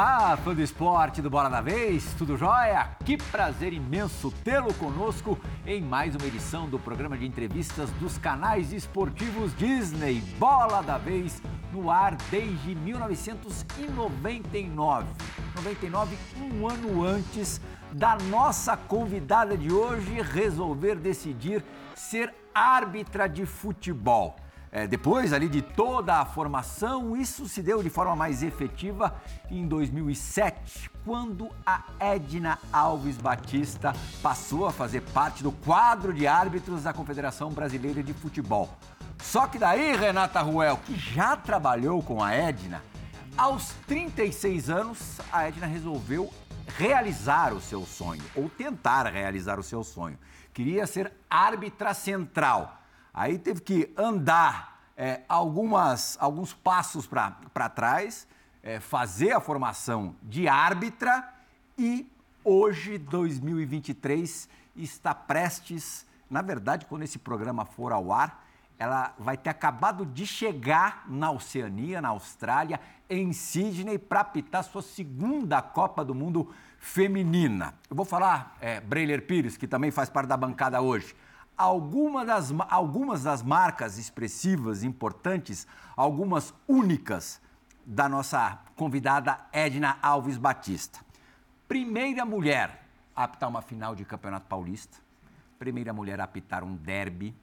Olá, fã do esporte do Bola da Vez, tudo jóia? Que prazer imenso tê-lo conosco em mais uma edição do programa de entrevistas dos canais esportivos Disney Bola da Vez, no ar desde 1999. 99, um ano antes da nossa convidada de hoje resolver decidir ser árbitra de futebol. É, depois ali de toda a formação, isso se deu de forma mais efetiva em 2007, quando a Edna Alves Batista passou a fazer parte do quadro de árbitros da Confederação Brasileira de Futebol. Só que daí, Renata Ruel, que já trabalhou com a Edna, aos 36 anos, a Edna resolveu realizar o seu sonho, ou tentar realizar o seu sonho. Queria ser árbitra central Aí teve que andar é, algumas, alguns passos para trás, é, fazer a formação de árbitra e hoje, 2023, está prestes. Na verdade, quando esse programa for ao ar, ela vai ter acabado de chegar na Oceania, na Austrália, em Sydney, para apitar sua segunda Copa do Mundo feminina. Eu vou falar, é, Breiler Pires, que também faz parte da bancada hoje alguma das, algumas das marcas expressivas importantes, algumas únicas da nossa convidada Edna Alves Batista. Primeira mulher a apitar uma final de Campeonato Paulista, primeira mulher a apitar um derby,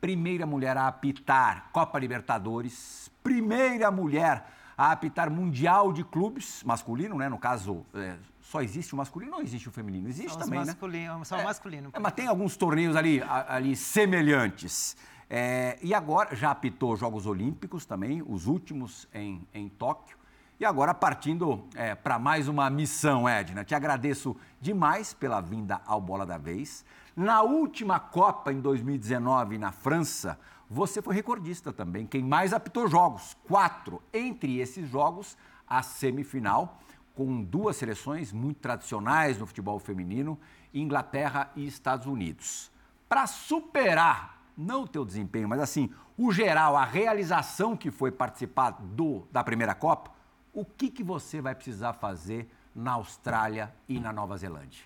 primeira mulher a apitar Copa Libertadores, primeira mulher a apitar Mundial de Clubes, masculino, né? No caso, é, só existe o masculino, não existe o feminino. Existe só também, masculino, né? Só o masculino. É, mas tem alguns torneios ali, ali semelhantes. É, e agora já apitou Jogos Olímpicos também, os últimos em, em Tóquio. E agora partindo é, para mais uma missão, Edna. Te agradeço demais pela vinda ao Bola da Vez. Na última Copa, em 2019, na França, você foi recordista também. Quem mais apitou jogos? Quatro. Entre esses jogos, a semifinal com duas seleções muito tradicionais no futebol feminino, Inglaterra e Estados Unidos. Para superar, não o teu desempenho, mas assim, o geral, a realização que foi participar do, da primeira Copa, o que, que você vai precisar fazer na Austrália e na Nova Zelândia?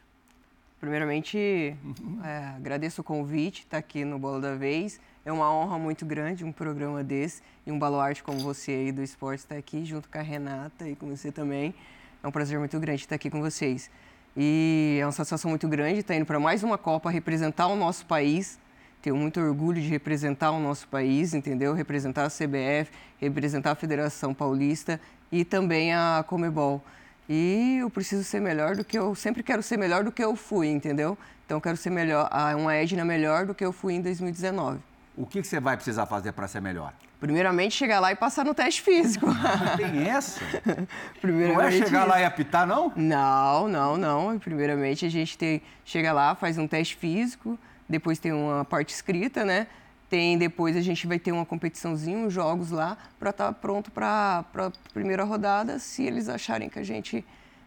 Primeiramente, uhum. é, agradeço o convite, estar tá aqui no Bola da Vez. É uma honra muito grande um programa desse e um baluarte como você aí do esporte estar tá aqui junto com a Renata e com você também. É um prazer muito grande estar aqui com vocês. E é uma satisfação muito grande estar indo para mais uma Copa representar o nosso país. Tenho muito orgulho de representar o nosso país, entendeu? Representar a CBF, representar a Federação Paulista e também a Comebol. E eu preciso ser melhor do que eu sempre quero ser melhor do que eu fui, entendeu? Então eu quero ser melhor, uma Edna melhor do que eu fui em 2019. O que, que você vai precisar fazer para ser melhor? Primeiramente, chegar lá e passar no teste físico. Ah, tem essa? Não é chegar lá e apitar, não? Não, não, não. Primeiramente, a gente tem, chega lá, faz um teste físico, depois tem uma parte escrita, né? Tem depois a gente vai ter uma competiçãozinha, uns jogos lá, para estar tá pronto para a primeira rodada, se eles acharem que a gente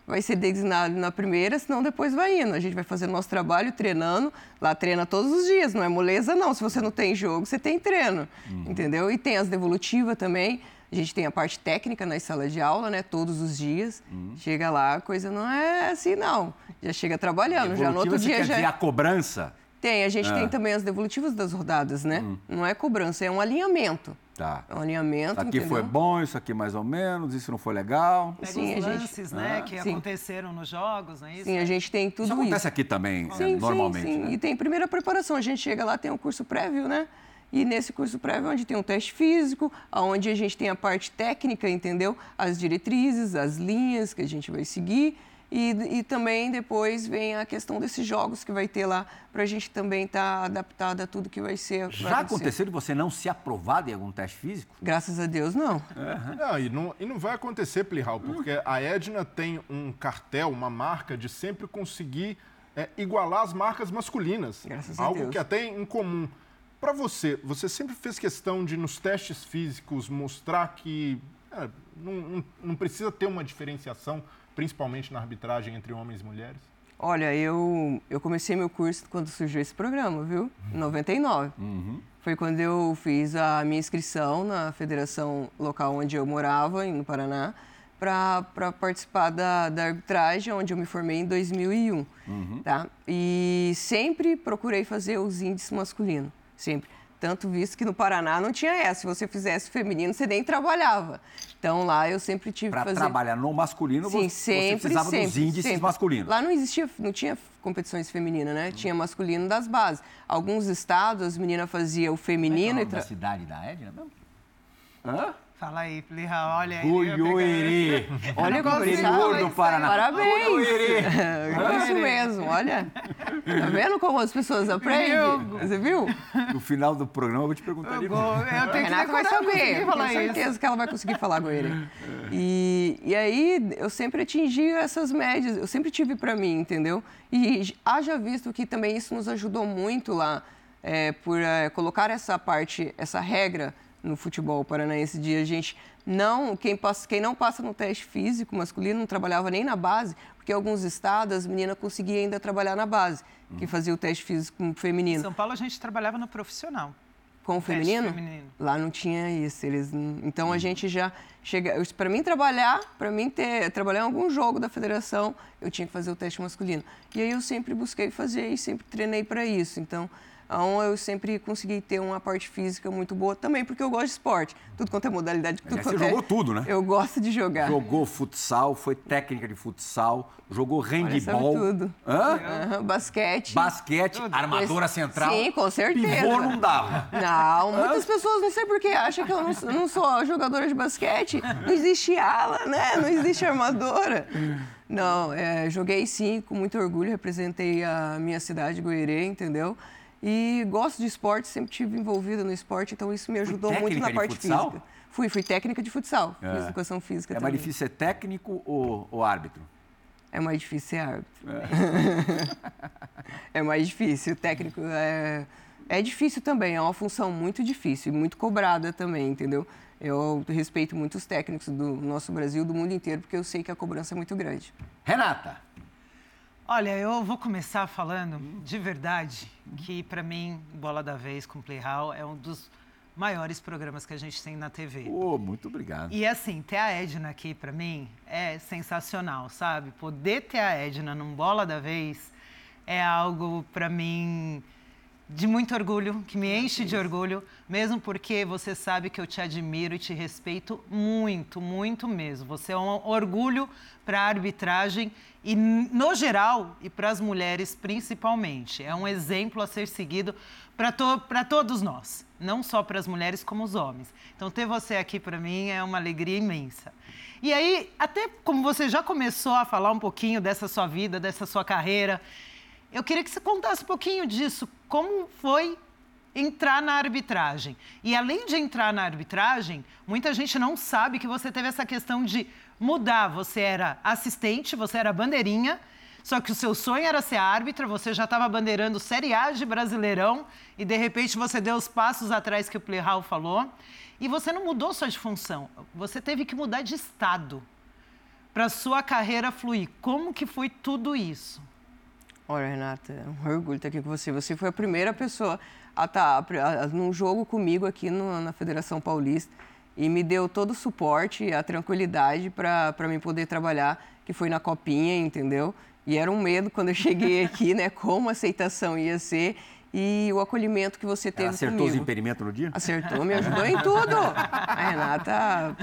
vai ser designado na primeira, senão depois vai indo. A gente vai fazer o nosso trabalho treinando. Lá treina todos os dias, não é moleza, não. Se você não tem jogo, você tem treino, uhum. entendeu? E tem as devolutivas também. A gente tem a parte técnica nas salas de aula, né? Todos os dias. Uhum. Chega lá, a coisa não é assim, não. Já chega trabalhando. Já no outro dia quer já. Dizer a cobrança? Tem, a gente tem ah. também as devolutivas das rodadas, né? Uhum. Não é cobrança, é um alinhamento. Tá. É um alinhamento. Isso aqui entendeu? foi bom, isso aqui mais ou menos, isso não foi legal. Pega sim, os lances, né, ah. que sim. aconteceram nos jogos, não é isso? Sim, a gente tem tudo isso. Isso acontece aqui também, sim, é, normalmente. Sim, sim. Né? E tem primeira preparação. A gente chega lá, tem um curso prévio, né? E nesse curso prévio, onde tem um teste físico, onde a gente tem a parte técnica, entendeu? As diretrizes, as linhas que a gente vai seguir. E, e, também depois vem a questão desses jogos que vai ter lá, para a gente também estar tá adaptado a tudo que vai ser. Já aconteceu de você não ser aprovado em algum teste físico? Graças a Deus, não. É. Não, e não, e não vai acontecer, Plihal, porque a Edna tem um cartel, uma marca de sempre conseguir é, igualar as marcas masculinas. Graças algo a Deus. que até é incomum. Para você, você sempre fez questão de, nos testes físicos, mostrar que é, não, não, não precisa ter uma diferenciação principalmente na arbitragem entre homens e mulheres? Olha, eu, eu comecei meu curso quando surgiu esse programa, viu? Em 99. Uhum. Foi quando eu fiz a minha inscrição na federação local onde eu morava, no Paraná. para participar da, da arbitragem, onde eu me formei em 2001. Uhum. Tá? E sempre procurei fazer os índices masculinos, sempre. Tanto visto que no Paraná não tinha essa. Se você fizesse feminino, você nem trabalhava. Então lá eu sempre tive pra que fazer... Para trabalhar no masculino, Sim, você, sempre, você precisava sempre, dos índices sempre. masculinos. Lá não existia, não tinha competições femininas, né? Uhum. Tinha masculino das bases. Alguns estados, as meninas faziam o feminino... Como é que é o nome e tra... da cidade da Edna? Hã? Fala aí, Plirra, olha aí. Goiôerê. Olha como você interior do Paraná. Parabéns. Isso mesmo, olha. Tá vendo como as pessoas aprendem? Você viu? No final do programa eu vou te perguntar eu de novo. Eu tenho Renata vai saber. Falar tenho certeza isso. que ela vai conseguir falar Goiôerê. E, e aí eu sempre atingi essas médias. Eu sempre tive para mim, entendeu? E haja visto que também isso nos ajudou muito lá. É, por é, colocar essa parte, essa regra no futebol paranaense de a gente não quem, passa, quem não passa no teste físico masculino não trabalhava nem na base, porque em alguns estados as meninas conseguiam ainda trabalhar na base, que uhum. fazia o teste físico feminino. Em São Paulo a gente trabalhava no profissional. Com o feminino? feminino? Lá não tinha isso. Eles, então a uhum. gente já chega. Para mim trabalhar, para mim ter trabalhar em algum jogo da federação, eu tinha que fazer o teste masculino. E aí eu sempre busquei fazer e sempre treinei para isso. Então então, eu sempre consegui ter uma parte física muito boa também, porque eu gosto de esporte. Tudo quanto é modalidade. Tudo você é... jogou tudo, né? Eu gosto de jogar. Jogou futsal, foi técnica de futsal, jogou handball. Olha, tudo. Hã? Uhum, basquete. Basquete, tudo. armadura central. Sim, com certeza. Pivô não dava. Não, muitas pessoas, não sei por que, acham que eu não, não sou jogadora de basquete. Não existe ala, né? Não existe armadora. Não, é, joguei sim, com muito orgulho, representei a minha cidade, Goiânia, entendeu? E gosto de esporte, sempre tive envolvida no esporte, então isso me ajudou muito na parte física. Fui, fui técnica de futsal, é. fiz educação física é também. É mais difícil ser técnico ou, ou árbitro? É mais difícil ser árbitro. É, é mais difícil. O técnico é, é difícil também, é uma função muito difícil e muito cobrada também, entendeu? Eu respeito muito os técnicos do nosso Brasil, do mundo inteiro, porque eu sei que a cobrança é muito grande. Renata, Olha, eu vou começar falando de verdade que, para mim, Bola da Vez com Playhall é um dos maiores programas que a gente tem na TV. Oh, muito obrigado. E assim, ter a Edna aqui, para mim, é sensacional, sabe? Poder ter a Edna num Bola da Vez é algo, para mim, de muito orgulho, que me enche de orgulho, mesmo porque você sabe que eu te admiro e te respeito muito, muito mesmo. Você é um orgulho para a arbitragem e, no geral, e para as mulheres principalmente. É um exemplo a ser seguido para to todos nós, não só para as mulheres, como os homens. Então, ter você aqui para mim é uma alegria imensa. E aí, até como você já começou a falar um pouquinho dessa sua vida, dessa sua carreira, eu queria que você contasse um pouquinho disso. Como foi entrar na arbitragem? E além de entrar na arbitragem, muita gente não sabe que você teve essa questão de mudar. Você era assistente, você era bandeirinha, só que o seu sonho era ser árbitra, você já estava bandeirando Série A de Brasileirão e de repente você deu os passos atrás que o Plihal falou. E você não mudou só de função, você teve que mudar de estado para sua carreira fluir. Como que foi tudo isso? Olha, Renata, é um orgulho estar aqui com você. Você foi a primeira pessoa a estar tá, num jogo comigo aqui no, na Federação Paulista e me deu todo o suporte e a tranquilidade para mim poder trabalhar, que foi na copinha, entendeu? E era um medo quando eu cheguei aqui, né? Como a aceitação ia ser e o acolhimento que você teve Ela acertou comigo. os impedimentos no dia? Acertou, me ajudou em tudo. A Renata,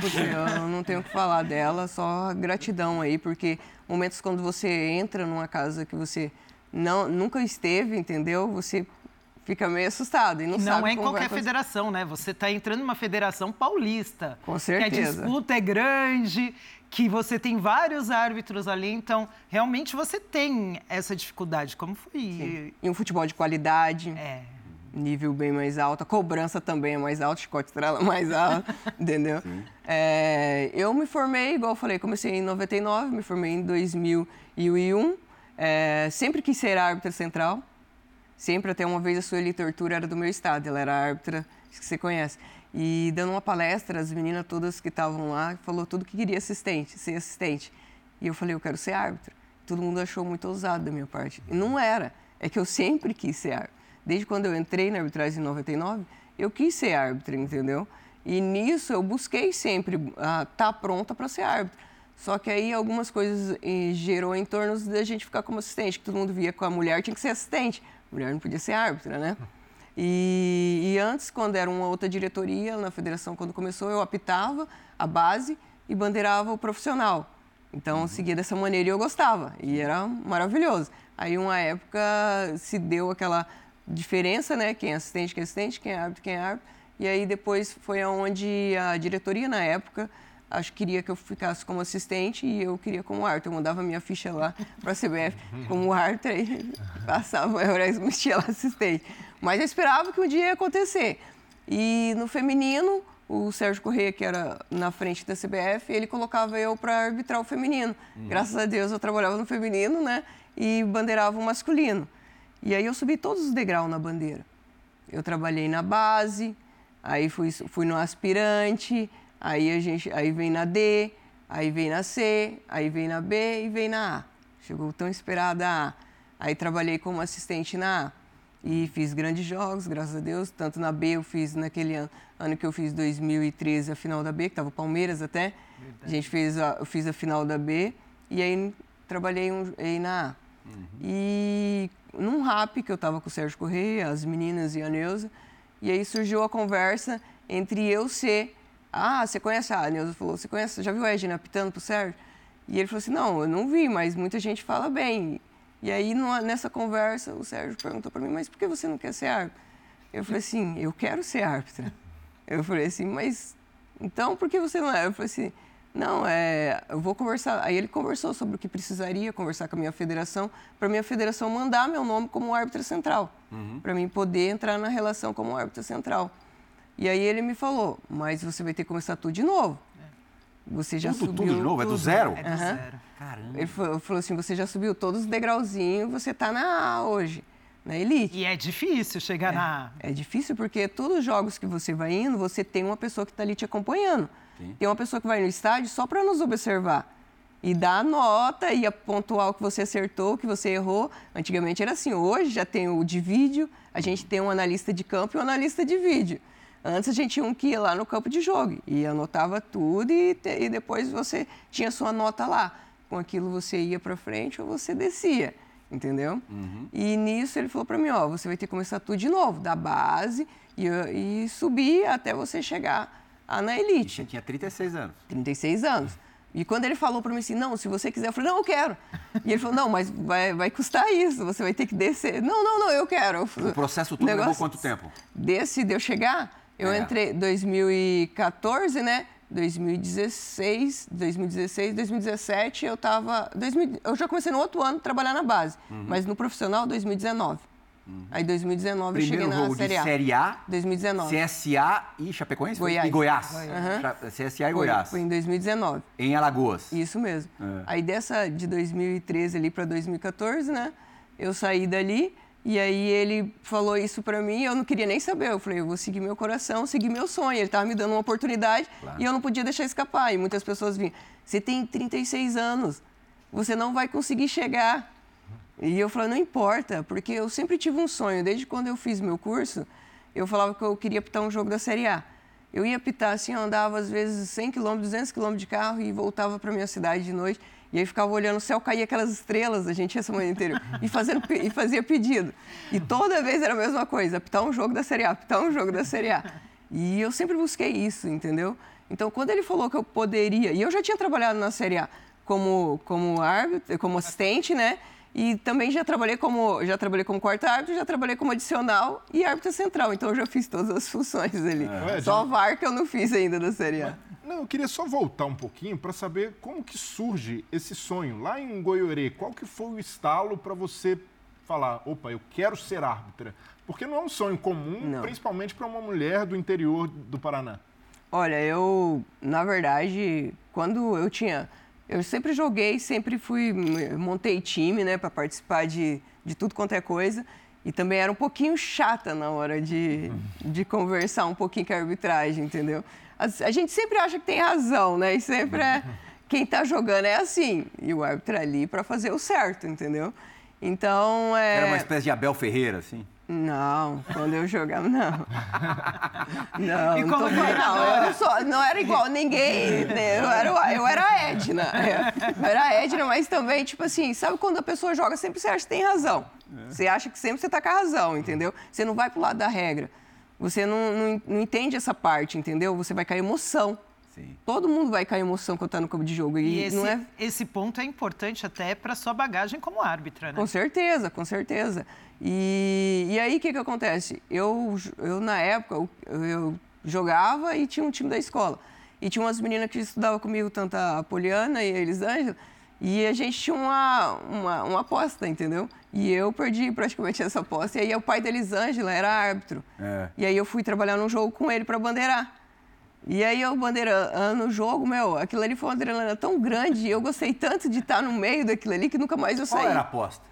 eu não tenho o que falar dela, só gratidão aí, porque momentos quando você entra numa casa que você não, nunca esteve, entendeu? Você fica meio assustado e não, não sabe é em qualquer federação, né? Você está entrando numa federação paulista. Com certeza. Que a disputa é grande, que você tem vários árbitros ali, então realmente você tem essa dificuldade. Como foi? Sim. E um futebol de qualidade. É. Nível bem mais alto, a cobrança também é mais alta, chicote estrela mais alto, entendeu? É, eu me formei, igual eu falei, comecei em 99, me formei em 2001. É, sempre quis ser árbitra central. Sempre, até uma vez, a Sueli Tortura era do meu estado. Ela era árbitra, que você conhece. E dando uma palestra, as meninas todas que estavam lá, falou tudo que queria assistente, ser assistente. E eu falei, eu quero ser árbitra. Todo mundo achou muito ousado da minha parte. E não era. É que eu sempre quis ser árbitra. Desde quando eu entrei na arbitragem em 99, eu quis ser árbitra, entendeu? E nisso eu busquei sempre estar tá pronta para ser árbitra. Só que aí algumas coisas eh, gerou em torno da gente ficar como assistente, que todo mundo via com a mulher tinha que ser assistente. A mulher não podia ser árbitra, né? E, e, antes, quando era uma outra diretoria na federação, quando começou, eu apitava a base e bandeirava o profissional. Então, uhum. seguia dessa maneira e eu gostava. E era maravilhoso. Aí, uma época, se deu aquela diferença, né? Quem é assistente, quem é assistente, quem é árbitro, quem é árbitro. E aí, depois, foi aonde a diretoria, na época, acho que queria que eu ficasse como assistente e eu queria como árbitro. Eu mandava minha ficha lá para a CBF como árbitro e passava, eu era lá assistente. Mas eu esperava que um dia ia acontecer. E no feminino, o Sérgio Corrêa, que era na frente da CBF, ele colocava eu para arbitrar o feminino. Uhum. Graças a Deus eu trabalhava no feminino, né? E bandeirava o masculino. E aí eu subi todos os degraus na bandeira. Eu trabalhei na base, aí fui, fui no aspirante, aí a gente, aí vem na D, aí vem na C, aí vem na B e vem na A. Chegou tão esperada a A. Aí trabalhei como assistente na A e fiz grandes jogos, graças a Deus. Tanto na B eu fiz naquele ano, ano que eu fiz 2013 a final da B, que estava o Palmeiras até. Verdade. A gente fez a, eu fiz a final da B e aí trabalhei um, aí na A. Uhum. E num rap que eu estava com o Sérgio Correia, as meninas e a Neuza, e aí surgiu a conversa entre eu ser. Ah, você conhece a, a Neuza falou, você conhece, já viu a Edna pitando pro Sérgio? E ele falou assim: não, eu não vi, mas muita gente fala bem. E aí, numa, nessa conversa, o Sérgio perguntou para mim, mas por que você não quer ser árbitra? Eu falei assim, eu quero ser árbitra. Eu falei assim, mas então por que você não é? Eu falei assim, não, é, eu vou conversar. Aí ele conversou sobre o que precisaria conversar com a minha federação, para a minha federação mandar meu nome como árbitra central, uhum. para mim poder entrar na relação como árbitra central. E aí ele me falou, mas você vai ter que começar tudo de novo. Você já tudo, subiu. Tudo de novo? Tudo. É do zero? É do uhum. zero. Caramba. Ele falou, falou, assim: você já subiu todos os degrauzinhos, você está na A hoje, na Elite. E é difícil chegar é, na A. É difícil porque todos os jogos que você vai indo, você tem uma pessoa que está ali te acompanhando. Sim. Tem uma pessoa que vai no estádio só para nos observar. E dar a nota e pontuar o que você acertou, o que você errou. Antigamente era assim, hoje já tem o de vídeo, a gente tem um analista de campo e um analista de vídeo. Antes a gente tinha um que ia lá no campo de jogo e anotava tudo e, e depois você tinha sua nota lá. Com aquilo você ia para frente ou você descia, entendeu? Uhum. E nisso ele falou para mim, ó, você vai ter que começar tudo de novo, da base e, e subir até você chegar na elite. Você tinha 36 anos. 36 anos. E quando ele falou para mim assim, não, se você quiser, eu falei, não, eu quero. E ele falou, não, mas vai, vai custar isso, você vai ter que descer. Não, não, não, eu quero. O processo todo levou quanto tempo? Desse, de eu chegar, eu é. entrei em 2014, né? 2016, 2016, 2017 eu estava. Eu já comecei no outro ano a trabalhar na base, uhum. mas no profissional 2019. Uhum. Aí 2019 Primeiro eu cheguei na Série A. De série A. 2019. CSA e Chapecoense? Goiás. E Goiás. Goiás. Uhum. CSA e foi, Goiás. Foi em 2019. Em Alagoas. Isso mesmo. É. Aí dessa de 2013 ali para 2014, né? Eu saí dali e aí ele falou isso para mim eu não queria nem saber. Eu falei, eu vou seguir meu coração, seguir meu sonho. Ele estava me dando uma oportunidade claro. e eu não podia deixar escapar. E muitas pessoas vinham, você tem 36 anos, você não vai conseguir chegar. E eu falei, não importa, porque eu sempre tive um sonho. Desde quando eu fiz meu curso, eu falava que eu queria apitar um jogo da Série A. Eu ia apitar assim, eu andava às vezes 100 km, 200 km de carro e voltava para minha cidade de noite. E aí ficava olhando o céu, caía aquelas estrelas, a gente ia essa manhã inteira, e, fazendo, e fazia pedido. E toda vez era a mesma coisa, apitar um jogo da Série A, apitar um jogo da Série A. E eu sempre busquei isso, entendeu? Então, quando ele falou que eu poderia, e eu já tinha trabalhado na Série A como, como árbitro, como assistente, né? E também já trabalhei como já trabalhei como quarto árbitro, já trabalhei como adicional e árbitro central. Então eu já fiz todas as funções ali. É. Só a VAR que eu não fiz ainda da Série A. Não, eu queria só voltar um pouquinho para saber como que surge esse sonho. Lá em Goiorê, qual que foi o estalo para você falar, opa, eu quero ser árbitra? Porque não é um sonho comum, não. principalmente para uma mulher do interior do Paraná. Olha, eu, na verdade, quando eu tinha... Eu sempre joguei, sempre fui... Montei time, né, para participar de, de tudo quanto é coisa. E também era um pouquinho chata na hora de, de conversar um pouquinho com a arbitragem, entendeu? a, gente sempre acha que tem razão, né? E sempre é quem está jogando é assim. E o árbitro é ali para fazer o certo, entendeu? Então, é... Era uma espécie de Abel Ferreira, assim? Não, quando eu jogava, não. Não, E não, como tô falando, não, eu não, sou- não era igual ninguém. né? Eu era, eu era a Edna. é. Eu era a Edna, mas também, tipo assim, sabe quando a pessoa joga, sempre você acha que tem razão. Você acha que sempre você tá com a razão, entendeu? Você não vai pro lado da regra. Você não, não, não entende essa parte, entendeu? Você vai cair emoção. Sim. Todo mundo vai cair emoção quando tá no campo de jogo. E, E esse, não é esse ponto é importante até para sua bagagem como árbitra, né? Com certeza, com certeza. E, e aí, o que, que acontece? Eu, eu, na época, eu, eu jogava e tinha um time da escola. E tinha umas meninas que estudavam comigo, tanto a Poliana e a Elisângela, e a gente tinha uma, uma, uma aposta, entendeu? E eu perdi praticamente essa aposta. E aí, o pai da Elisângela era árbitro. É. E aí, eu fui trabalhar num jogo com ele para bandeirar. E aí, eu bandeirando o jogo, meu, aquilo ali foi uma adrenalina tão grande, e eu gostei tanto de estar no meio daquilo ali que nunca mais eu Qual saí. era a aposta?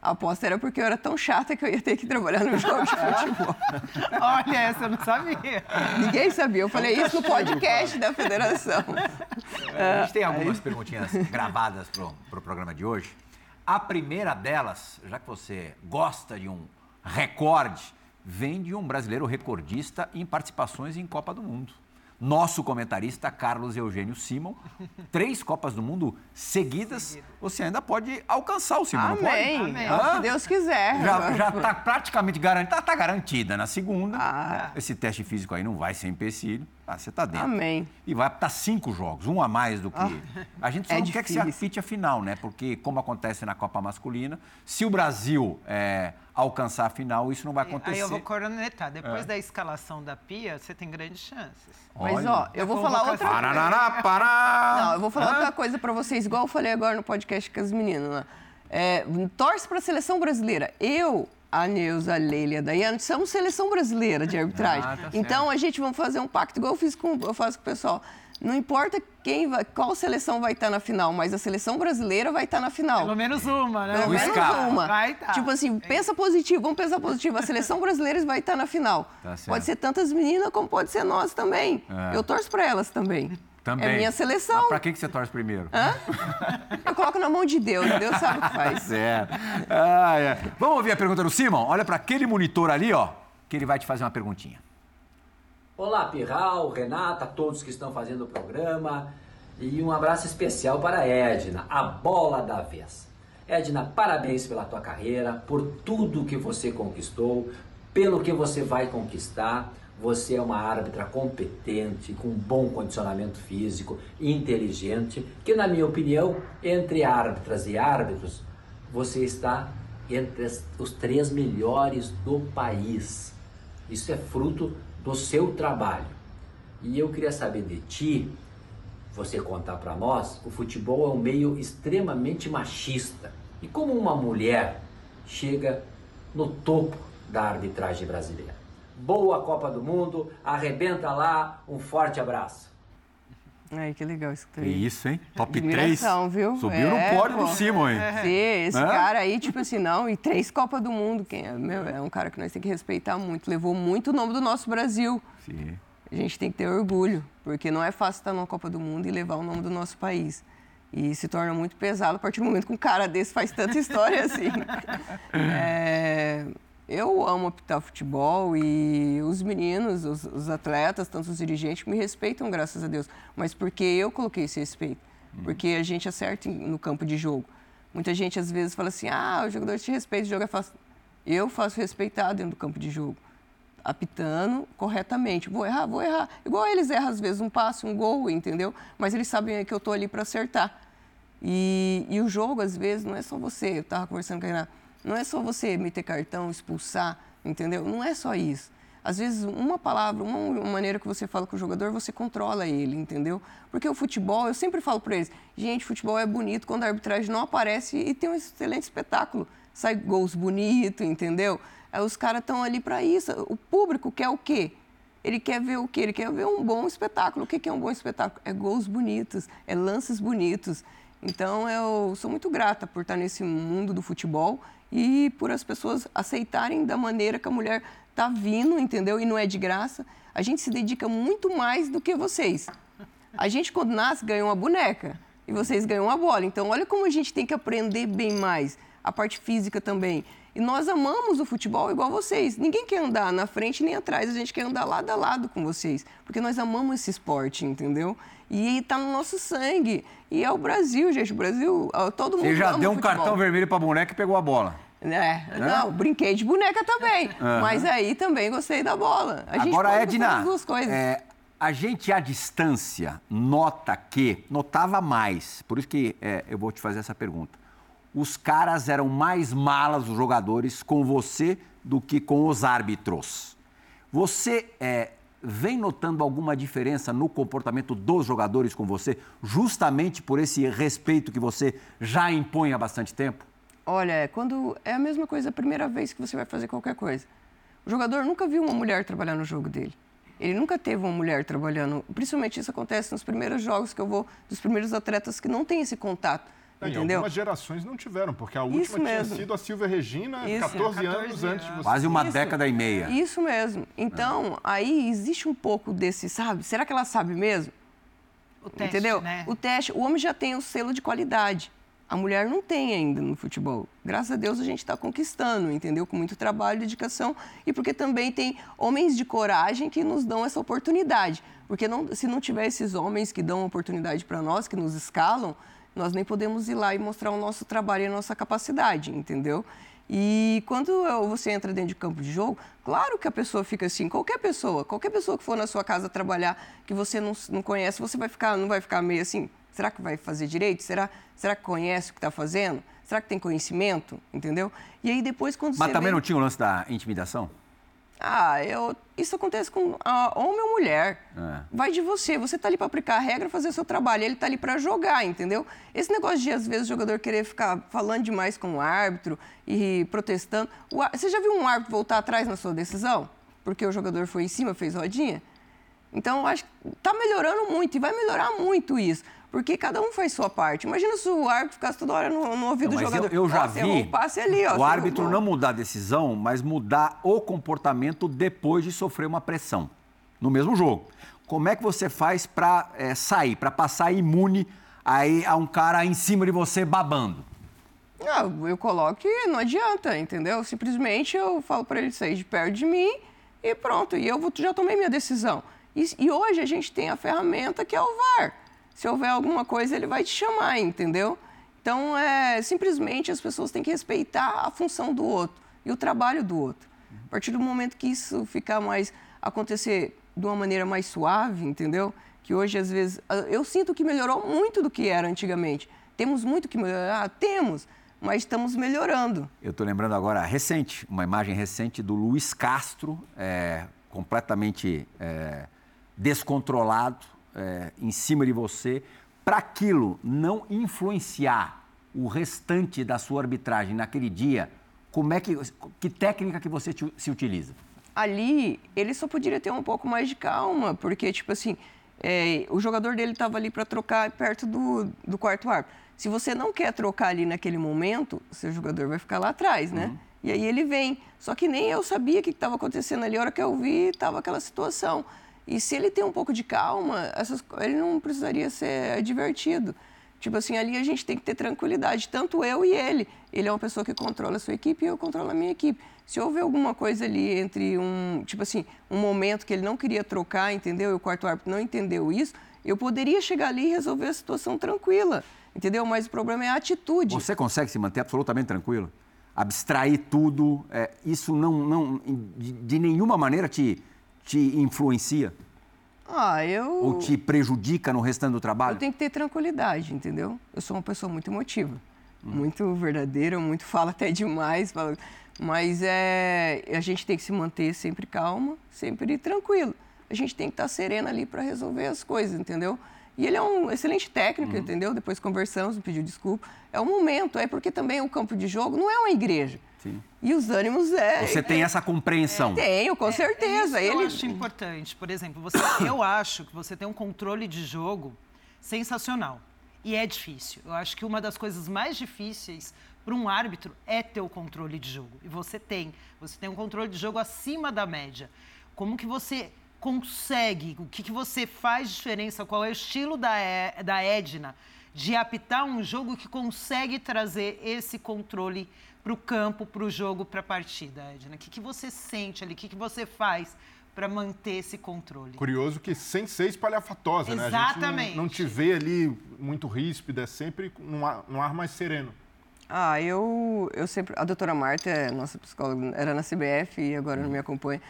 A aposta era porque eu era tão chata que eu ia ter que trabalhar no jogo de futebol. Olha, essa eu não sabia. Ninguém sabia. Eu falei isso no podcast da federação. A gente tem algumas perguntinhas gravadas pro, pro programa de hoje. A primeira delas, já que você gosta de um recorde, vem de um brasileiro recordista em participações em Copa do Mundo. Nosso comentarista Carlos Eugênio Simon, três Copas do Mundo seguidas, você ainda pode alcançar o Simon, não pode? Amém. Amém. Se Deus quiser. Já, já tá praticamente garantida, tá, tá garantida na segunda. Ah. Esse teste físico aí não vai ser empecilho. Ah, você tá dentro. Amém. E vai estar cinco jogos, um a mais do que. A gente só é não quer que se difícil. apite a final, né? Porque, como acontece na Copa Masculina, se o Brasil é, alcançar a final, isso não vai acontecer. Aí eu vou cornetar. Depois É. da escalação da Pia, você tem grandes chances. Mas, Olha. ó, eu vou falar outra coisa. Parará, pará! Não, eu vou falar Hã? outra coisa pra vocês, igual eu falei agora no podcast com as meninas. lá. É, torce pra seleção brasileira. Eu, a Neuza, a Leila e a Daiane somos seleção brasileira de arbitragem. Ah, tá então a gente vai fazer um pacto, igual eu fiz com eu faço com o pessoal. Não importa quem vai, qual seleção vai estar na final, mas a seleção brasileira vai estar na final. Pelo menos uma, né? Pelo menos uma. Vai tá. Tipo assim, pensa positivo, vamos pensar positivo. A seleção brasileira vai estar na final. Tá pode ser tantas meninas como pode ser nós também. É. Eu torço pra elas também. Também. É minha seleção. Mas pra quem que você torce primeiro? Eu coloco na mão de Deus, Deus sabe o que faz. Certo. Ah, é. Vamos ouvir a pergunta do Simon? Olha para aquele monitor ali, ó, que ele vai te fazer uma perguntinha. Olá, Pirral, Renata, todos que estão fazendo o programa. E um abraço especial para Edna, a bola da vez. Edna, parabéns pela tua carreira, por tudo que você conquistou, pelo que você vai conquistar. Você é uma árbitra competente, com bom condicionamento físico, inteligente, que na minha opinião, entre árbitras e árbitros, você está entre os três melhores do país. Isso é fruto do seu trabalho. E eu queria saber de ti, você contar para nós, o futebol é um meio extremamente machista. E como uma mulher chega no topo da arbitragem brasileira? Boa Copa do Mundo, arrebenta lá, um forte abraço. Ai, que legal isso que Que isso, hein? Top 3. Admiração, viu? Subiu É, no pódio pô. do Simon, hein? Sim, esse Hã? cara aí, tipo assim, não, e três Copas do Mundo, quem é, meu, é um cara que nós temos que respeitar muito. Levou muito o nome do nosso Brasil. Sim. A gente tem que ter orgulho, porque não é fácil estar numa Copa do Mundo e levar o nome do nosso país. E se torna muito pesado a partir do momento que um cara desse faz tanta história assim. É, eu amo apitar futebol e os meninos, os, os atletas, tanto os dirigentes, me respeitam, graças a Deus. Mas porque eu coloquei esse respeito. Porque a gente acerta no campo de jogo. Muita gente às vezes fala assim: ah, o jogador te respeita, o jogo é fácil. Eu faço respeitar dentro do campo de jogo apitando corretamente. Vou errar, vou errar. Igual eles erram às vezes um passe, um gol, entendeu? Mas eles sabem que eu estou ali para acertar. E, e o jogo, às vezes, não é só você. Eu estava conversando com a Renata. Não é só você meter cartão, expulsar, entendeu? Não é só isso. Às vezes, uma palavra, uma, maneira que você fala com o jogador, você controla ele, entendeu? Porque o futebol, eu sempre falo para eles, gente, futebol é bonito quando a arbitragem não aparece e tem um excelente espetáculo. Sai gols bonitos, entendeu? Aí os caras estão ali para isso. O público quer o quê? Ele quer ver o quê? Ele quer ver um bom espetáculo. O que é um bom espetáculo? É gols bonitos, é lances bonitos. Então, eu sou muito grata por estar nesse mundo do futebol e por as pessoas aceitarem da maneira que a mulher está vindo, entendeu? E não é de graça. A gente se dedica muito mais do que vocês. A gente, quando nasce, ganha uma boneca e vocês ganham uma bola. Então, olha como a gente tem que aprender bem mais. A parte física também. E nós amamos o futebol igual vocês. Ninguém quer andar na frente nem atrás, a gente quer andar lado a lado com vocês, porque nós amamos esse esporte, entendeu? E está no nosso sangue. E é o Brasil, gente. O Brasil, todo mundo. Você já deu um futebol. cartão vermelho para boneca e pegou a bola. É, não, brinquei de boneca também. Uhum. Mas aí também gostei da bola. A gente Agora, Edna, as duas coisas. É, a gente à distância nota que, notava mais, por isso que é, eu vou te fazer essa pergunta. Os caras eram mais malas, os jogadores, com você do que com os árbitros. Você é, vem notando alguma diferença no comportamento dos jogadores com você, justamente por esse respeito que você já impõe há bastante tempo? Olha, é quando é a mesma coisa a primeira vez que você vai fazer qualquer coisa. O jogador nunca viu uma mulher trabalhar no jogo dele. Ele nunca teve uma mulher trabalhando. Principalmente isso acontece nos primeiros jogos que eu vou, dos primeiros atletas que não têm esse contato. Não, entendeu? algumas gerações não tiveram, porque a última tinha sido a Silvia Regina, isso. 14, 14 anos antes de você. Quase uma isso. década e meia. Isso mesmo. Então, é. aí existe um pouco desse, sabe? Será que ela sabe mesmo? O teste, Entendeu? Né? O teste. O homem já tem o selo de qualidade. A mulher não tem ainda no futebol. Graças a Deus a gente está conquistando, entendeu? Com muito trabalho e dedicação. E porque também tem homens de coragem que nos dão essa oportunidade. Porque não, se não tiver esses homens que dão oportunidade para nós, que nos escalam, nós nem podemos ir lá e mostrar o nosso trabalho e a nossa capacidade, entendeu? E quando você entra dentro de campo de jogo, claro que a pessoa fica assim, qualquer pessoa, qualquer pessoa que for na sua casa trabalhar, que você não, não conhece, você vai ficar, não vai ficar meio assim, Será que vai fazer direito? Será, será que conhece o que está fazendo? Será que tem conhecimento? Entendeu? E aí depois quando Mas você também vem... não tinha o lance da intimidação? Ah, eu, isso acontece com a, homem ou mulher. É. Vai de você. Você está ali para aplicar a regra, fazer o seu trabalho. Ele está ali para jogar, entendeu? Esse negócio de, às vezes, o jogador querer ficar falando demais com o árbitro e protestando. O, você já viu um árbitro voltar atrás na sua decisão? Porque o jogador foi em cima, fez rodinha? Então, acho que está melhorando muito e vai melhorar muito isso porque cada um faz sua parte. Imagina se o árbitro ficasse toda hora no, no ouvido não, do jogador. Eu, eu já ó, vi um passe ali, ó, o árbitro não mudar a decisão, mas mudar o comportamento depois de sofrer uma pressão no mesmo jogo. Como é que você faz para é, sair, para passar imune aí a um cara em cima de você babando? Ah, eu coloco que não adianta, entendeu? Simplesmente eu falo para ele sair de perto de mim e pronto. E eu já tomei minha decisão. E, e hoje a gente tem a ferramenta que é o VAR se houver alguma coisa, ele vai te chamar, entendeu? Então, é, simplesmente as pessoas têm que respeitar a função do outro e o trabalho do outro. A partir do momento que isso ficar mais acontecer de uma maneira mais suave, entendeu? Que hoje às vezes eu sinto que melhorou muito do que era antigamente. Temos muito que melhorar, temos, mas estamos melhorando. Eu estou lembrando agora recente, uma imagem recente do Luiz Castro, é, completamente é, descontrolado, é, em cima de você, para aquilo não influenciar o restante da sua arbitragem naquele dia, como é que, que técnica que você te, se utiliza? Ali, ele só poderia ter um pouco mais de calma, porque, tipo assim, é, o jogador dele estava ali para trocar perto do, do quarto árbitro. Se você não quer trocar ali naquele momento, seu jogador vai ficar lá atrás, né? Uhum. E aí ele vem. Só que nem eu sabia o que estava acontecendo ali. A hora que eu vi, estava aquela situação. E se ele tem um pouco de calma, essas, ele não precisaria ser divertido. Tipo assim, ali a gente tem que ter tranquilidade, tanto eu e ele. Ele é uma pessoa que controla a sua equipe e eu controlo a minha equipe. Se houver alguma coisa ali entre um, tipo assim, um momento que ele não queria trocar, entendeu? E o quarto árbitro não entendeu isso, eu poderia chegar ali e resolver a situação tranquila, entendeu? Mas o problema é a atitude. Você consegue se manter absolutamente tranquilo? Abstrair tudo, é, isso não, não de, nenhuma maneira te te influencia? Ah, eu. Ou te prejudica no restante do trabalho? Eu tenho que ter tranquilidade, entendeu? Eu sou uma pessoa muito emotiva, hum. muito verdadeira, muito fala até demais, fala... mas é, a gente tem que se manter sempre calma, sempre tranquilo. A gente tem que estar serena ali para resolver as coisas, entendeu? E ele é um excelente técnico, uhum. entendeu? Depois conversamos, pediu desculpa. É o momento, é porque também o campo de jogo não é uma igreja. Sim. E os ânimos é. Você tem essa compreensão? É, tenho, com certeza. É, é isso Ele... eu acho importante. Por exemplo, você, eu acho que você tem um controle de jogo sensacional. E é difícil. Eu acho que uma das coisas mais difíceis para um árbitro é ter o controle de jogo. E você tem. Você tem um controle de jogo acima da média. Como que você consegue? O que, que você faz diferença? Qual é o estilo da, da Edna de apitar um jogo que consegue trazer esse controle para o campo, para o jogo, para a partida, Edna? O que, que você sente ali? O que, que você faz para manter esse controle? Curioso que sem ser espalhafatosa, né? A Exatamente. gente não, não te vê ali muito ríspida, é sempre num ar, num ar mais sereno. Ah, eu, eu sempre. A doutora Marta, é nossa psicóloga, era na CBF e agora não me acompanha.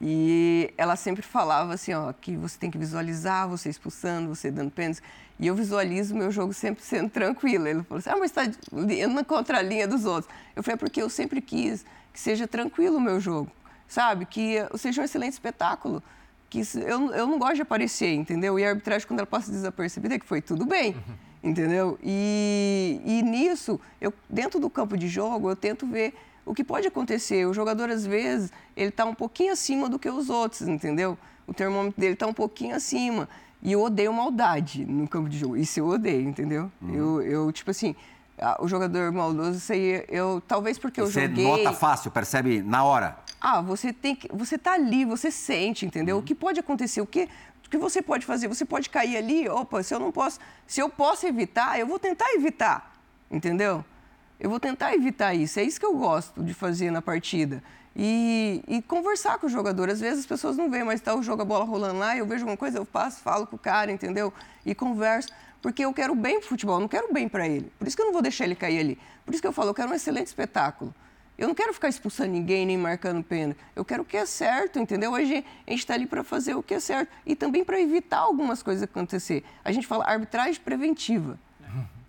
E ela sempre falava assim, ó, que você tem que visualizar você expulsando, você dando pênalti. E eu visualizo meu jogo sempre sendo tranquilo. Ele falou assim, ah, mas está indo na contralinha dos outros. Eu falei, é porque eu sempre quis que seja tranquilo o meu jogo, sabe? Que seja um excelente espetáculo. Que eu, eu não gosto de aparecer, entendeu? E a arbitragem, quando ela passa desapercebida, é que foi tudo bem, entendeu? E, e nisso, eu, dentro do campo de jogo, eu tento ver o que pode acontecer. O jogador, às vezes, ele está um pouquinho acima do que os outros, entendeu? O termômetro dele está um pouquinho acima. E eu odeio maldade no campo de jogo. Isso eu odeio, entendeu? Uhum. Eu, eu, tipo assim, o jogador maldoso, isso aí, eu, talvez porque eu Você joguei... nota fácil, percebe na hora. Ah, você tem que, você tá ali, você sente, entendeu? O que pode acontecer? O que, o que você pode fazer? Você pode cair ali, opa, se eu não posso, se eu posso evitar, eu vou tentar evitar, entendeu? Eu vou tentar evitar isso. É isso que eu gosto de fazer na partida. E, e conversar com o jogador. Às vezes as pessoas não veem, mas está o jogo, a bola rolando lá, eu vejo alguma coisa, eu passo, falo com o cara, entendeu? E converso. Porque eu quero bem pro futebol, eu não quero bem para ele. Por isso que eu não vou deixar ele cair ali. Por isso que eu falo, eu quero um excelente espetáculo. Eu não quero ficar expulsando ninguém, nem marcando pena. Eu quero o que é certo, entendeu? A gente está ali para fazer o que é certo e também para evitar algumas coisas acontecer. A gente fala arbitragem preventiva.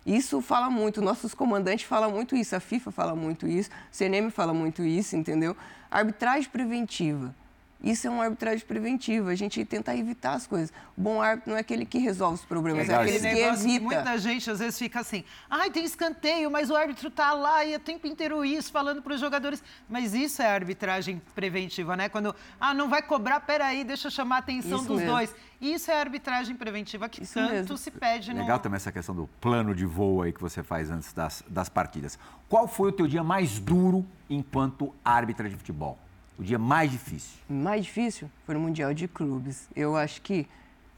Isso fala muito, nossos comandantes falam muito isso, a FIFA fala muito isso, o CNM fala muito isso, entendeu? Arbitragem preventiva. Isso é uma arbitragem preventiva, a gente tenta evitar as coisas. O bom árbitro não é aquele que resolve os problemas, Legal é aquele que evita. muita gente às vezes fica assim, ai, tem escanteio, mas o árbitro tá lá e o tempo inteiro isso, falando para os jogadores. Mas isso é arbitragem preventiva, né? Quando, ah, não vai cobrar, peraí, deixa eu chamar a atenção Isso dos mesmo. dois. Isso é arbitragem preventiva que Isso tanto mesmo. se pede no... Legal também essa questão do plano de voo aí que você faz antes das, das partidas. Qual foi o teu dia mais duro enquanto árbitra de futebol? O dia mais difícil? mais difícil foi no Mundial de Clubes. Eu acho que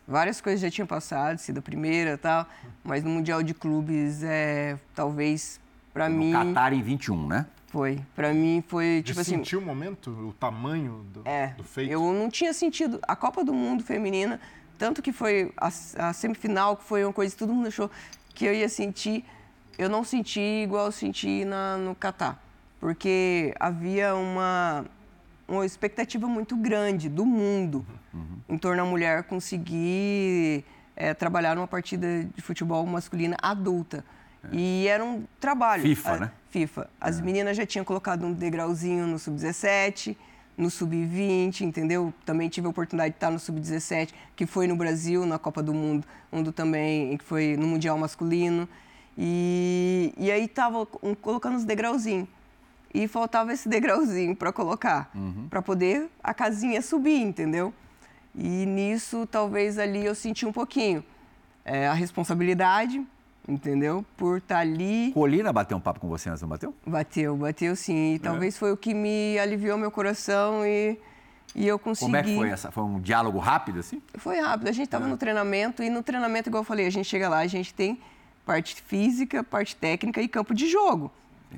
várias coisas já tinham passado, sido a primeira e tal, mas no Mundial de Clubes, é, talvez, para No mim, Qatar em 21, né? foi. Para mim foi, De tipo assim... sentir o momento, o tamanho do, É, do feito. eu não tinha sentido. A Copa do Mundo feminina, tanto que foi a, a semifinal, que foi uma coisa que todo mundo achou que eu ia sentir, eu não senti igual eu senti na, no Catar. Porque havia uma, uma expectativa muito grande do mundo em torno da mulher conseguir eh, trabalhar numa partida de futebol masculina adulta. E era um trabalho. FIFA, A- né? FIFA. As meninas já tinham colocado um degrauzinho no sub-17, no sub-20, entendeu? Também tive a oportunidade de estar no sub-17, que foi no Brasil, na Copa do Mundo, do também, que foi no Mundial Masculino. E, e aí tava colocando os degrauzinhos. E faltava esse degrauzinho para colocar, para poder a casinha subir, entendeu? E nisso, talvez ali eu senti um pouquinho é, a responsabilidade, entendeu? Por estar ali. Colina bateu um papo com você não bateu? Bateu, bateu sim. E talvez foi o que me aliviou meu coração e, e eu consegui. Como é que foi essa? Foi um diálogo rápido, assim? Foi rápido. A gente estava no treinamento e no treinamento, igual eu falei, a gente chega lá, a gente tem parte física, parte técnica e campo de jogo.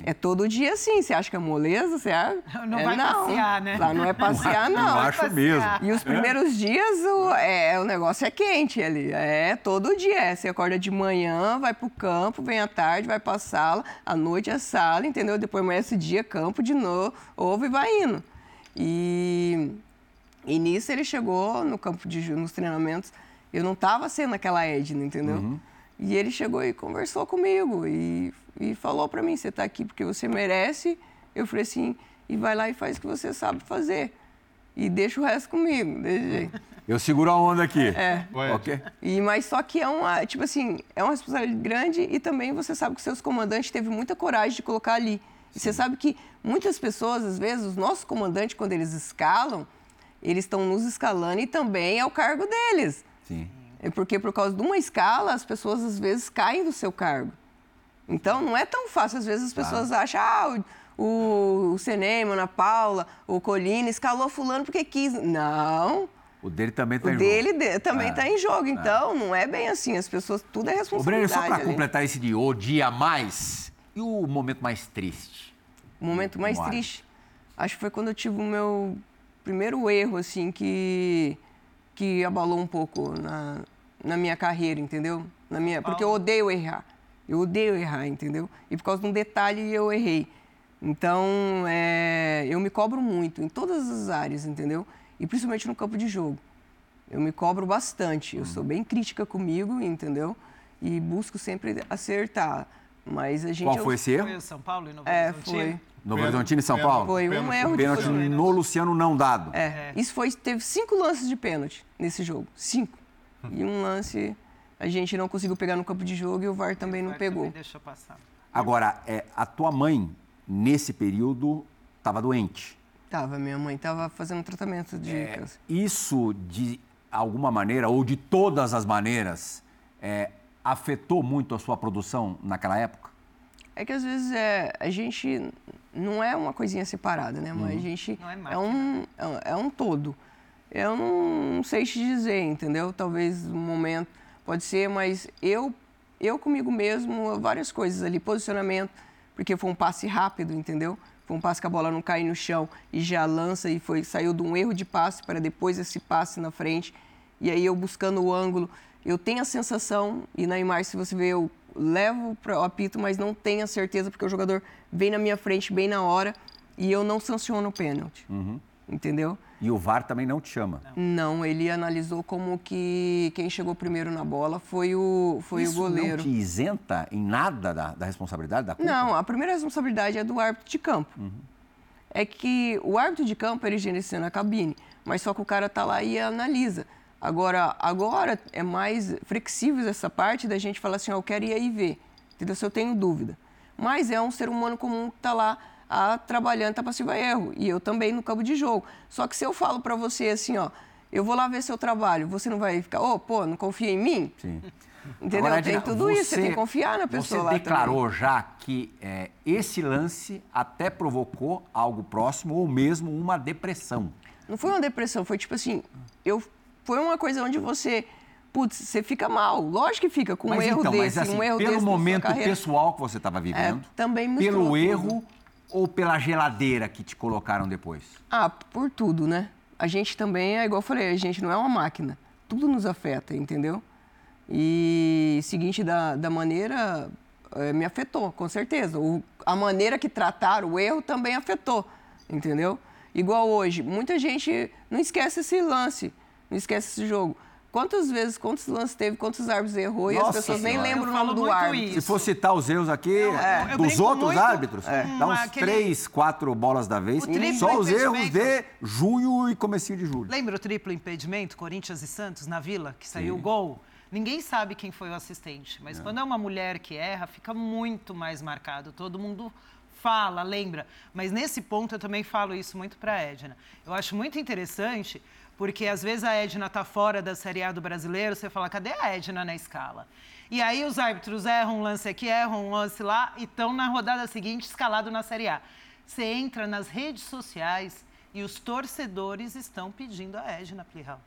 É todo dia assim. Você acha que é moleza? Você acha? Não é, vai passear, né? Lá não é passear, Eu não. acho passear. mesmo. E os primeiros dias o, é, o negócio é quente ali. É todo dia. É, Você acorda de manhã, vai pro campo, vem à tarde, vai pra sala, à noite é sala, entendeu? Depois amanhece dia, campo de novo, ovo e vai indo. E, e nisso ele chegou no campo de nos treinamentos. Eu não tava sendo aquela Edna, entendeu? E ele chegou e conversou comigo e, e falou pra mim: você tá aqui porque você merece. Eu falei assim: e vai lá e faz o que você sabe fazer. E deixa o resto comigo, desse jeito. Eu seguro a onda aqui. É. Ok? E, mas só que é uma, tipo assim, é uma responsabilidade grande e também você sabe que seus comandantes teve muita coragem de colocar ali. E você sabe que muitas pessoas, às vezes, os nossos comandantes, quando eles escalam, eles estão nos escalando e também é o cargo deles. Sim. É porque por causa de uma escala, as pessoas às vezes caem do seu cargo. Então não é tão fácil. Às vezes as pessoas acham, ah, o, o, o Senema, Ana Paula, o Colina escalou fulano porque quis. Não. O dele também tá O em dele jogo. de- também está em jogo. Então não é bem assim. As pessoas, tudo é Ô, Breno, responsabilidade. só para completar esse de o dia a mais, e o momento mais triste? O momento mais Como triste, acho que foi quando eu tive o meu primeiro erro, assim, que, que abalou um pouco na, na minha carreira, entendeu? Na minha, porque eu odeio errar. Eu odeio errar, entendeu? E por causa de um detalhe eu errei. Então, é, eu me cobro muito em todas as áreas, entendeu? E principalmente no campo de jogo. Eu me cobro bastante. Eu sou bem crítica comigo, entendeu? E busco sempre acertar. Mas a gente. Qual foi esse erro? Foi São Paulo e Novo É, Horizontino? foi. Novo Horizontino e São Paulo? Foi um Pênalti. erro de Pênalti goleiro. no Luciano não dado. É, isso foi, teve cinco lances de pênalti nesse jogo. Cinco. E um lance a gente não conseguiu pegar no campo de jogo e o VAR também não Vai, pegou. também Deixa passar. Agora, é, a tua mãe, nesse período, estava doente. Tava, minha mãe tava fazendo tratamento de É, câncer. isso, de alguma maneira, ou de todas as maneiras, é, afetou muito a sua produção naquela época? É que às vezes é, a gente não é uma coisinha separada, né? Uhum. Mas a gente Não é é, máquina. um, é um- é um todo. Eu não, sei te dizer, entendeu? Talvez um momento pode ser, mas eu, eu comigo mesmo, várias coisas ali, posicionamento, porque foi um passe rápido, entendeu? Foi um passe que a bola não cai no chão e já lança e foi saiu de um erro de passe para depois esse passe na frente. E aí eu buscando o ângulo, eu tenho a sensação, e na imagem, se você vê, eu levo para o apito, mas não tenho a certeza, porque o jogador vem na minha frente bem na hora e eu não sanciono o pênalti. Entendeu? E o VAR também não te chama. Não, ele analisou como que quem chegou primeiro na bola foi o, foi Isso o goleiro. não te isenta em nada da, da responsabilidade, da culpa? Não, a primeira responsabilidade é do árbitro de campo. É que o árbitro de campo ele gerencia a cabine, mas só que o cara tá lá e analisa. Agora, agora é mais flexível essa parte da gente falar assim, ó, eu quero ir aí ver, entendeu? Se eu tenho dúvida. Mas é um ser humano comum que tá lá ah, trabalhando, tá passivo a erro. E eu também no campo de jogo. Só que se eu falo para você assim, ó, eu vou lá ver seu trabalho, você não vai ficar, ô, pô, não confia em mim? Sim. Entendeu? Agora, tem tudo isso, você tem que confiar na pessoa Você lá declarou já que é, esse lance até provocou algo próximo ou mesmo uma depressão. Não foi uma depressão, foi tipo assim, eu foi uma coisa onde você, putz, você fica mal. Lógico que fica com um mas erro então, desse, mas assim, um erro pelo desse sua momento pessoal que você estava vivendo, É, também pelo tudo. Ou pela geladeira que te colocaram depois? Ah, por tudo, né? A gente também, é igual eu falei, a gente não é uma máquina. Tudo nos afeta, entendeu? E seguinte, da, da maneira, eh, me afetou, com certeza. O, a maneira que trataram o erro também afetou, entendeu? Igual hoje, muita gente não esquece esse lance, não esquece esse jogo. Quantas vezes, quantos lances teve, quantos árbitros errou e as Nossa pessoas nem Senhora. lembram Eu o nome do muito árbitro. Se isso. for citar os erros aqui, eu dos brinco outros muito árbitros, com dá uns aquele- três, quatro bolas da vez. Só os erros de junho e comecinho de julho. Lembra o triplo impedimento, Corinthians e Santos, na Vila, que saiu o gol? Ninguém sabe quem foi o assistente, mas quando é uma mulher que erra, fica muito mais marcado. Todo mundo fala, lembra. Mas nesse ponto eu também falo isso muito para a Edna. Eu acho muito interessante, porque às vezes a Edna tá fora da Série A do brasileiro, você fala, cadê a Edna na escala? E aí os árbitros erram um lance aqui, erram um lance lá e estão na rodada seguinte escalado na Série A. Você entra nas redes sociais e os torcedores estão pedindo a Edna Plihal.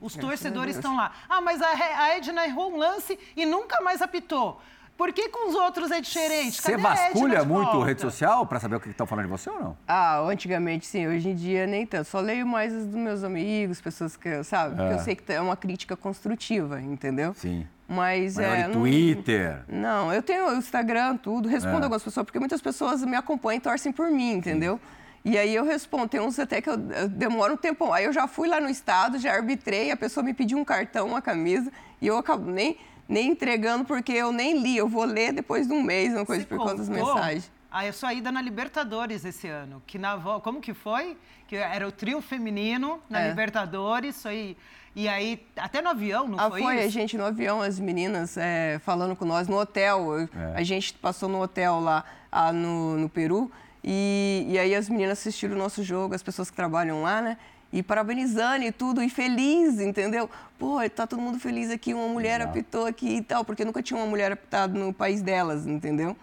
Os torcedores estão lá. Ah, mas a, a Edna errou um lance e nunca mais apitou. Por que com os outros é diferente? Você a vasculha muito volta? rede social para saber o que estão falando de você ou não? Ah, antigamente sim, hoje em dia nem tanto. Só leio mais os dos meus amigos, pessoas que, sabe? Porque eu sei que é uma crítica construtiva, entendeu? Sim. Mas Maior é. em não- Twitter. Não, eu tenho o Instagram, tudo, respondo É. algumas pessoas, porque muitas pessoas me acompanham e torcem por mim, entendeu? E aí eu respondo, tem uns até que eu, eu demoro um tempo. Aí eu já fui lá no estado, já arbitrei, a pessoa me pediu um cartão, uma camisa, e eu acabo nem, nem entregando porque eu nem li. Eu vou ler depois de um mês, uma coisa Você por conta das contou mensagens. A sua ida na Libertadores esse ano, que na como que foi? Que era o trio feminino na É. Libertadores, foi e aí até no avião, não Ah, foi, foi, a isso? gente no avião, as meninas é, falando com nós no hotel. Eu- É. A gente passou no hotel lá ah, no, no Peru e, e aí as meninas assistiram o nosso jogo, as pessoas que trabalham lá, né? E parabenizando e tudo, e feliz, entendeu? Pô, tá todo mundo feliz aqui, uma mulher Legal. apitou aqui e tal, porque nunca tinha uma mulher apitado no país delas, entendeu?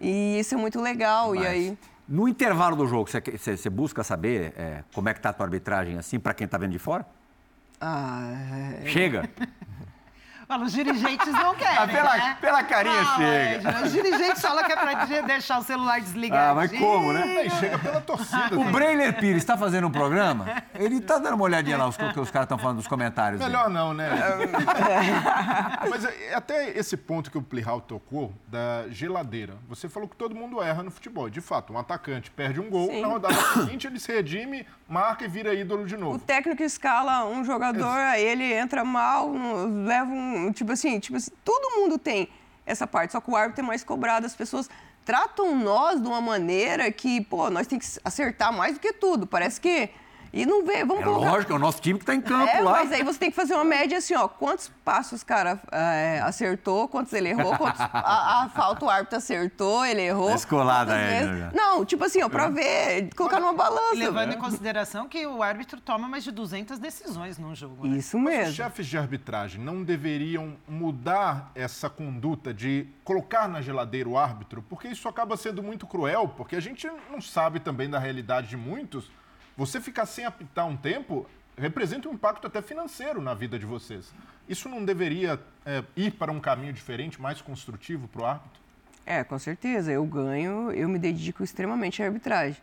E isso é muito legal, e Mas, aí... No intervalo do jogo, você busca saber é, como é que tá a tua arbitragem assim, para quem tá vendo de fora? Ah, é- Chega. Fala, os dirigentes não querem. Ah, pela, né? pela carinha Fala, chega. Edna, Os dirigentes falam que é pra de- deixar o celular desligado. Ah, mas como, né? E chega pela torcida. O. Breiler Pires está fazendo um programa? Ele tá dando uma olhadinha lá, os que os caras estão falando dos comentários. dele. Melhor não, né? Mas é, até esse ponto que o Plihal tocou, da geladeira. Você falou que todo mundo erra no futebol. De fato, um atacante perde um gol, Sim. na rodada seguinte ele se redime, marca e vira ídolo de O novo. técnico escala um jogador, aí ele entra mal, leva um. Tipo assim, tipo assim, todo mundo tem essa parte, só que o árbitro é mais cobrado, as pessoas tratam nós de uma maneira que, pô, nós temos que acertar mais do que tudo. Parece que. E não vê, vamos É colocar. lógico, é o nosso time que está em campo É, lá. mas aí você tem que fazer uma média assim, ó. Quantos passos o cara é, acertou, quantos ele errou, quantos a, a falta o árbitro acertou, ele errou. Tá escolada aí, vezes- né. Não, tipo assim, ó, pra ver, colocar numa balança. E levando em consideração que o árbitro toma mais de 200 decisões num jogo. né? Isso Mas os mesmo. chefes de arbitragem não deveriam mudar essa conduta de colocar na geladeira o árbitro? Porque isso acaba sendo muito cruel, porque a gente não sabe também da realidade de muitos. Você ficar sem apitar um tempo representa um impacto até financeiro na vida de vocês. Isso não deveria é, ir para um caminho diferente, mais construtivo para o árbitro? É, com certeza. Eu ganho, eu me dedico extremamente à arbitragem.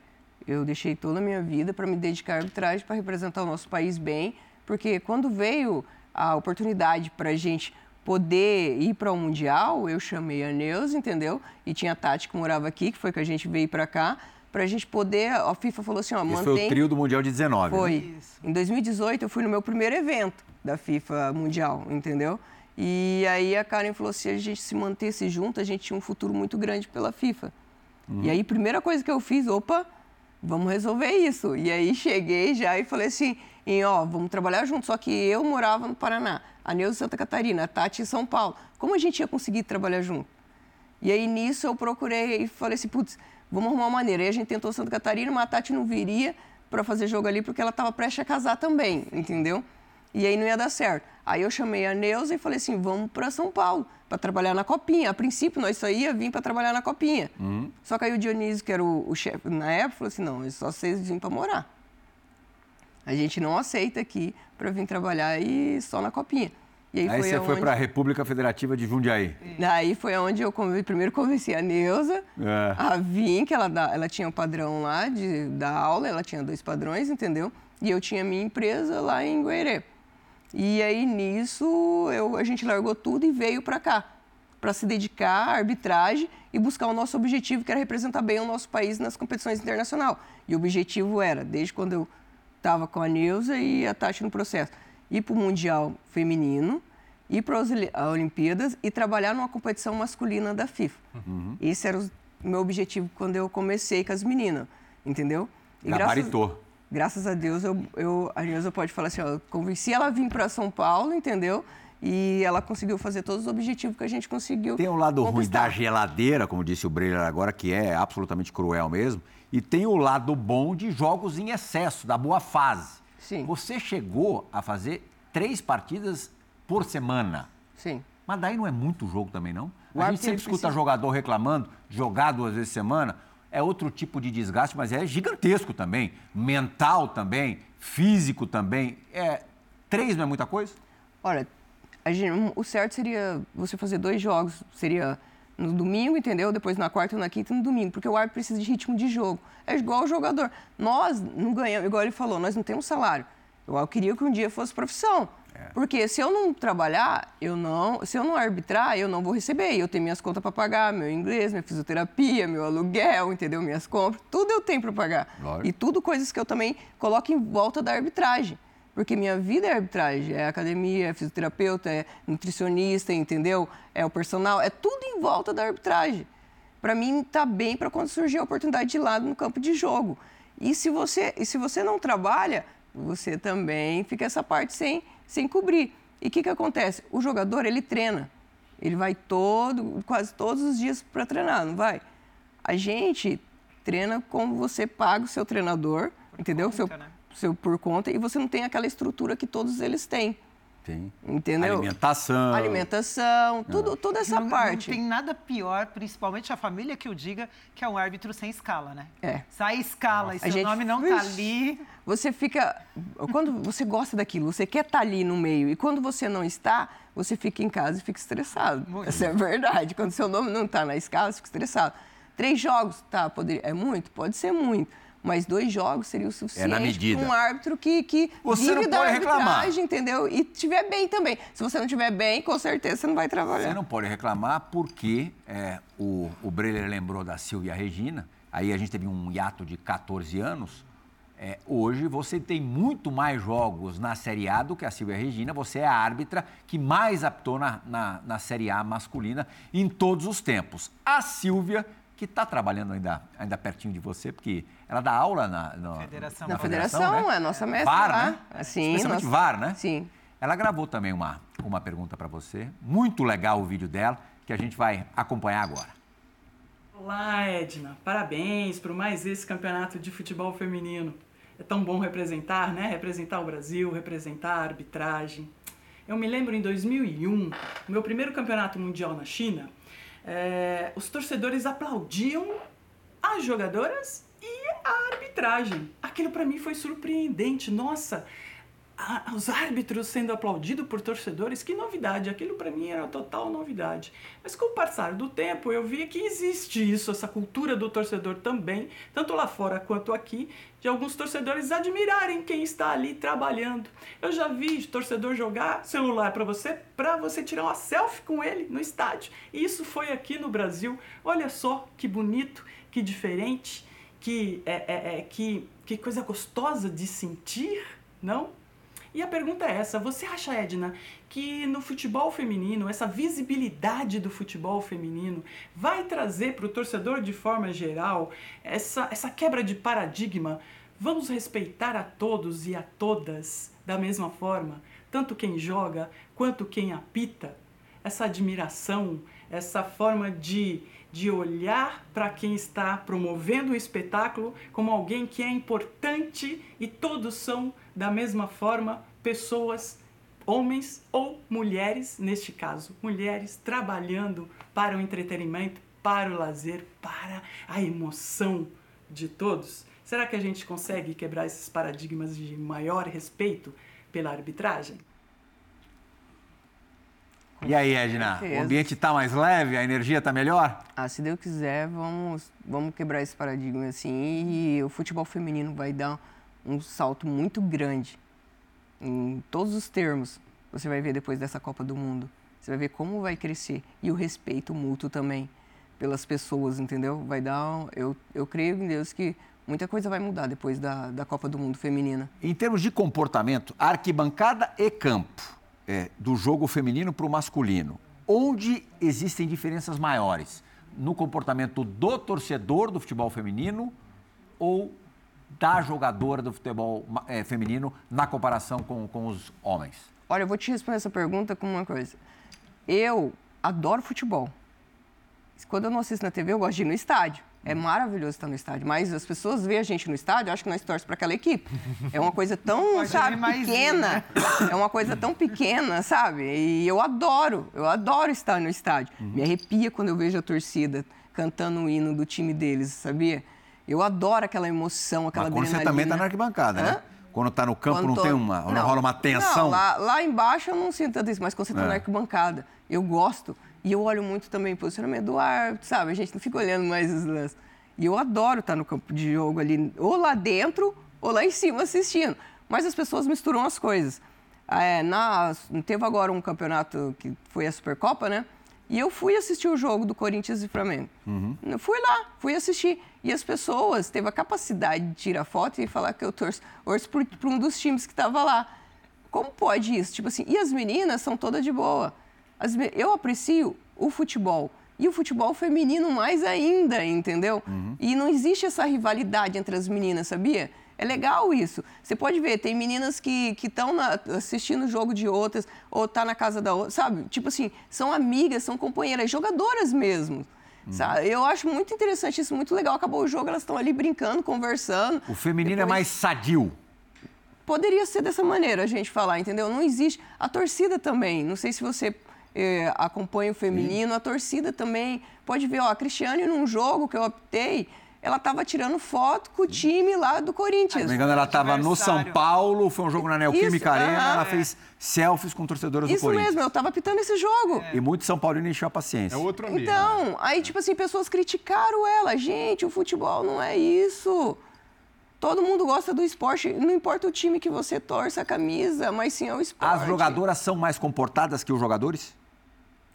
Eu deixei toda a minha vida para me dedicar à arbitragem, para representar o nosso país bem, porque quando veio a oportunidade para a gente poder ir para o Mundial, eu chamei a Neuza, entendeu? E tinha a Tati que morava aqui, que foi que a gente veio para cá, para a gente poder. A FIFA falou assim: ó, Esse mantém. foi o trio do Mundial de 19. né? Foi. Isso. Em 2018, eu fui no meu primeiro evento da FIFA Mundial, entendeu? E aí a Karen falou: se a gente se mantesse junto, a gente tinha um futuro muito grande pela FIFA. E aí, primeira coisa que eu fiz, opa, vamos resolver isso. E aí cheguei já e falei assim, e, ó, vamos trabalhar junto. Só que eu morava no Paraná, a Neuza em Santa Catarina, a Tati em São Paulo. Como a gente ia conseguir trabalhar junto? E aí nisso eu procurei e falei assim, putz, vamos arrumar uma maneira. Aí a gente tentou Santa Catarina, mas a Tati não viria para fazer jogo ali porque ela estava prestes a casar também, entendeu? E aí não ia dar certo. Aí eu chamei a Neuza e falei assim, vamos para São Paulo para trabalhar na Copinha. A princípio nós só ia vir para trabalhar na Copinha. Só que aí o Dionísio, que era o, o chefe na época, falou assim, não, só vocês virem para morar. A gente não aceita aqui para vir trabalhar e só na Copinha. E Aí você foi aonde- para a República Federativa de Jundiaí. Daí foi onde eu primeiro convenci a Neuza, É. a Vim, que ela, dá- ela tinha um padrão lá de, da aula, ela tinha dois padrões, entendeu? E eu tinha minha empresa lá em Guairê. E aí nisso eu, a gente largou tudo e veio para cá, para se dedicar à arbitragem e buscar o nosso objetivo, que era representar bem o nosso país nas competições internacionais. E o objetivo era, desde quando eu estava com a Neuza e a Tati no processo, ir para o Mundial Feminino, ir para as Olimpíadas e trabalhar numa competição masculina da FIFA. Esse era o meu objetivo quando eu comecei com as meninas, entendeu? E graças- Gabaritou. graças a Deus, eu, eu, a Neuza pode falar assim, ó, eu convenci ela a vir para São Paulo, entendeu? E ela conseguiu fazer todos os objetivos que a gente conseguiu. Tem o lado ruim conquistar. da geladeira, como disse o Breyer agora, que é absolutamente cruel mesmo. E tem o lado bom de jogos em excesso, da boa fase. Sim. Você chegou a fazer três partidas por semana. Sim. Mas daí não é muito jogo também, não? O a gente sempre escuta precisa- jogador reclamando, jogar duas vezes por semana. É outro tipo de desgaste, mas é gigantesco também. Mental também, físico também. É, três não é muita coisa? Olha, gente- o certo seria você fazer dois jogos. Seria no domingo, entendeu? Depois na quarta, na quinta e no domingo. Porque o árbitro precisa de ritmo de jogo. É igual o jogador. Nós não ganhamos, igual ele falou, nós não temos salário. Eu queria que um dia fosse profissão. Porque se eu não trabalhar, eu não, se eu não arbitrar, eu não vou receber. Eu tenho minhas contas para pagar, meu inglês, minha fisioterapia, meu aluguel, entendeu? Minhas compras, tudo eu tenho para pagar. Lógico. E tudo coisas que eu também coloco em volta da arbitragem. Porque minha vida é arbitragem, é academia, é fisioterapeuta, é nutricionista, entendeu? É o personal, é tudo em volta da arbitragem. Para mim tá bem para quando surgir a oportunidade de lado no campo de jogo. E se você, e se você não trabalha, você também fica essa parte sem, sem cobrir. E o que, que acontece? O jogador, ele treina. Ele vai todo, quase todos os dias para treinar, não vai? A gente treina como você paga o seu treinador, entendeu? conta, seu, né? seu por conta, e você não tem aquela estrutura que todos eles têm. Sim. Entendeu? Alimentação. Alimentação, tudo, toda essa não, parte. Não tem nada pior, principalmente a família que eu diga, que é um árbitro sem escala, né? É. Sai escala e A seu gente- nome não tá Vixe. ali. Você fica. Quando você gosta daquilo, você quer estar ali no meio. E quando você não está, você fica em casa e fica estressado. Muito. Essa é a verdade. Quando seu nome não está na escala, você fica estressado. Três jogos, tá? Poderia, é muito? Pode ser muito. Mas dois jogos seria o suficiente medida. para um árbitro que, que Você não vive da pode reclamar. arbitragem, entendeu? E estiver bem também. Se você não estiver bem, com certeza você não vai trabalhar. Você não pode reclamar porque é, o, o Breler lembrou da Silvia Regina, aí a gente teve um hiato de 14 anos. É, hoje você tem muito mais jogos na Série A do que a Silvia Regina. Você é a árbitra que mais apitou na, na, na Série A masculina em todos os tempos. A Silvia, que está trabalhando ainda, ainda pertinho de você, porque ela dá aula na, no- Federação. Na federação, federação, né? é a nossa mestra VAR, lá. né? Assim, Especialmente nós- VAR, né? Sim. Ela gravou também uma, uma pergunta para você. Muito legal o vídeo dela, que a gente vai acompanhar agora. Olá, Edna. Parabéns por mais esse campeonato de futebol feminino. É tão bom representar, né? Representar o Brasil, representar a arbitragem. Eu me lembro em 2001, no meu primeiro campeonato mundial na China, eh, os torcedores aplaudiam as jogadoras e a arbitragem. Aquilo para mim foi surpreendente. Nossa, a- os árbitros sendo aplaudidos por torcedores, que novidade! Aquilo para mim era total novidade. Mas com o passar do tempo, eu vi que existe isso, essa cultura do torcedor também, tanto lá fora quanto aqui, de alguns torcedores admirarem quem está ali trabalhando. Eu já vi torcedor jogar celular para você, para você tirar uma selfie com ele no estádio. E isso foi aqui no Brasil. Olha só que bonito, que diferente, que é, é- é- que, que coisa gostosa de sentir, não? E a pergunta é essa: você acha, Edna, que no futebol feminino, essa visibilidade do futebol feminino vai trazer para o torcedor de forma geral essa, essa quebra de paradigma? Vamos respeitar a todos e a todas da mesma forma, tanto quem joga quanto quem apita? Essa admiração, essa forma de, de olhar para quem está promovendo o espetáculo como alguém que é importante e todos são, da mesma forma, pessoas, homens ou mulheres, neste caso, mulheres trabalhando para o entretenimento, para o lazer, para a emoção de todos. Será que a gente consegue quebrar esses paradigmas de maior respeito pela arbitragem? E aí, Edna, o ambiente está mais leve, a energia está melhor? Ah, se Deus quiser, vamos, vamos quebrar esse paradigma assim e o futebol feminino vai dar um salto muito grande em todos os termos. Você vai ver depois dessa Copa do Mundo. Você vai ver como vai crescer e o respeito mútuo também pelas pessoas, entendeu? Vai dar, eu, eu creio em Deus que muita coisa vai mudar depois da, da Copa do Mundo feminina. Em termos de comportamento, arquibancada e campo, é, do jogo feminino para o masculino, onde existem diferenças maiores? No comportamento do torcedor do futebol feminino ou da jogadora do futebol é, feminino na comparação com, com os homens? Olha, eu vou te responder essa pergunta com uma coisa. Eu adoro futebol. Quando eu não assisto na TV, eu gosto de ir no estádio. É maravilhoso estar no estádio, mas as pessoas veem a gente no estádio, acham que nós torcemos para aquela equipe. É uma coisa tão, sabe, ir, pequena. né? É uma coisa tão pequena, sabe? E eu adoro, eu adoro estar no estádio. Me arrepia quando eu vejo a torcida cantando o hino do time deles, sabia? Eu adoro aquela emoção, aquela Mas quando você também está na arquibancada, né? Hã? Quando está no campo Quando não tô- tem uma, não, rola uma tensão. Não, lá, lá embaixo eu não sinto tanto isso, mas quando você está É. na arquibancada, eu gosto. E eu olho muito também o posicionamento do árbitro, sabe? A gente não fica olhando mais os lances. E eu adoro estar no campo de jogo ali, ou lá dentro, ou lá em cima assistindo. Mas as pessoas misturam as coisas. É, na, teve agora um campeonato que foi a Supercopa, né? E eu fui assistir o jogo do Corinthians e Flamengo. Eu fui lá, fui assistir. E as pessoas teve a capacidade de tirar foto e falar que eu torço, torço por um dos times que estava lá. Como pode isso? Tipo assim, e as meninas são todas de boa. As eu aprecio o futebol. E o futebol feminino mais ainda, entendeu? E não existe essa rivalidade entre as meninas, sabia? É legal isso. Você pode ver, tem meninas que estão assistindo o jogo de outras, ou tá na casa da outra, sabe? Tipo assim, são amigas, são companheiras, jogadoras mesmo. Sabe? Eu acho muito interessante isso, muito legal. Acabou o jogo, elas estão ali brincando, conversando. O feminino é Depois- mais sadio. poderia ser dessa maneira a gente falar, entendeu? Não existe. A torcida também, não sei se você eh, acompanha o feminino, Sim. a torcida também pode ver, ó, a Cristiane num jogo que eu optei, ela estava tirando foto com o time lá do Corinthians. Se não me engano, ela estava no São Paulo, foi um jogo na Neoquímica Arena, uh -huh. ela fez selfies com torcedoras Isso do Corinthians. Isso mesmo, eu estava pitando esse jogo. É. E muitos São Paulinos encheu a paciência. É outro ambiente. Então, aí, tipo assim, pessoas criticaram ela. Gente, o futebol não é isso. Todo mundo gosta do esporte, não importa o time que você torce a camisa, mas sim é o esporte. As jogadoras são mais comportadas que os jogadores?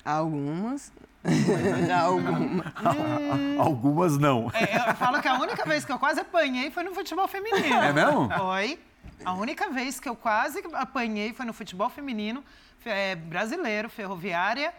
Algumas. Algumas. Algumas não. É, eu falo que a única vez que eu quase apanhei foi no futebol feminino. É mesmo? Foi. A única vez que eu quase apanhei foi no futebol feminino é, brasileiro, ferroviária,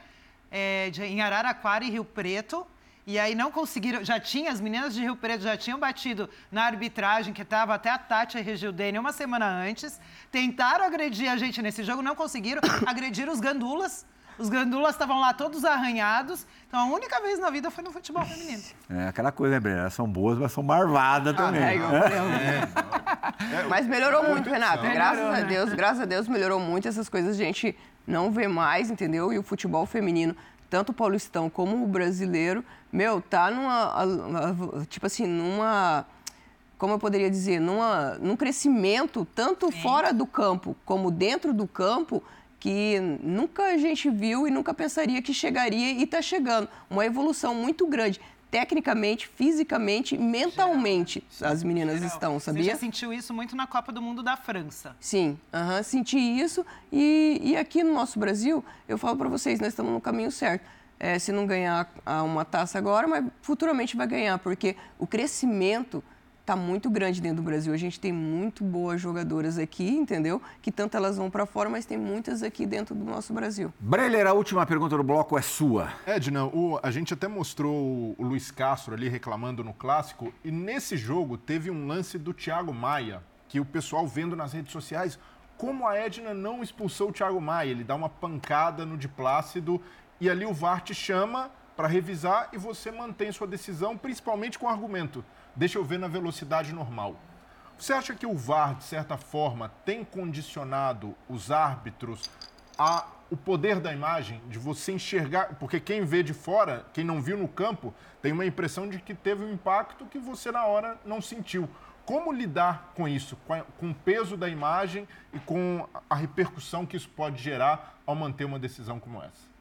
é, de, em Araraquara e Rio Preto. E aí não conseguiram, já tinha, as meninas de Rio Preto já tinham batido na arbitragem, que estava até a Tati Regildene uma semana antes. Tentaram agredir a gente nesse jogo, não conseguiram. Agrediram os gandulas. Os gandulas estavam lá todos arranhados. Então a única vez na vida foi no futebol feminino. É aquela coisa, né, Breno? Elas são boas, mas são marvadas ah, também. É, é. Mas melhorou muito, Renato. Graças melhorou, a né? Deus, graças a Deus melhorou muito. Essas coisas a gente não vê mais, entendeu? E o futebol feminino tanto o paulistão como o brasileiro, meu, tá numa, tipo assim, numa, como eu poderia dizer, numa, num crescimento tanto Sim. fora do campo como dentro do campo que nunca a gente viu e nunca pensaria que chegaria e está chegando. Uma evolução muito grande tecnicamente, fisicamente, mentalmente Geral. as meninas Geral. estão, sabia? Você já sentiu isso muito na Copa do Mundo da França. Sim, uh -huh, senti isso e, e, aqui no nosso Brasil, eu falo para vocês, nós estamos no caminho certo. É, se não ganhar uma taça agora, mas futuramente vai ganhar, porque o crescimento está muito grande dentro do Brasil. A gente tem muito boas jogadoras aqui, entendeu? Que tanto elas vão para fora, mas tem muitas aqui dentro do nosso Brasil. Breler, a última pergunta do bloco é sua. Edna, o, a gente até mostrou o, o Luiz Castro ali reclamando no clássico, e nesse jogo teve um lance do Thiago Maia, que o pessoal vendo nas redes sociais, como a Edna não expulsou o Thiago Maia. Ele dá uma pancada no de Plácido e ali o VAR te chama para revisar e você mantém sua decisão, principalmente com argumento deixa eu ver na velocidade normal. Você acha que o VAR, de certa forma, tem condicionado os árbitros a o poder da imagem, de você enxergar, porque quem vê de fora, quem não viu no campo, tem uma impressão de que teve um impacto que você na hora não sentiu. Como lidar com isso, com o peso da imagem e com a repercussão que isso pode gerar ao manter uma decisão como essa?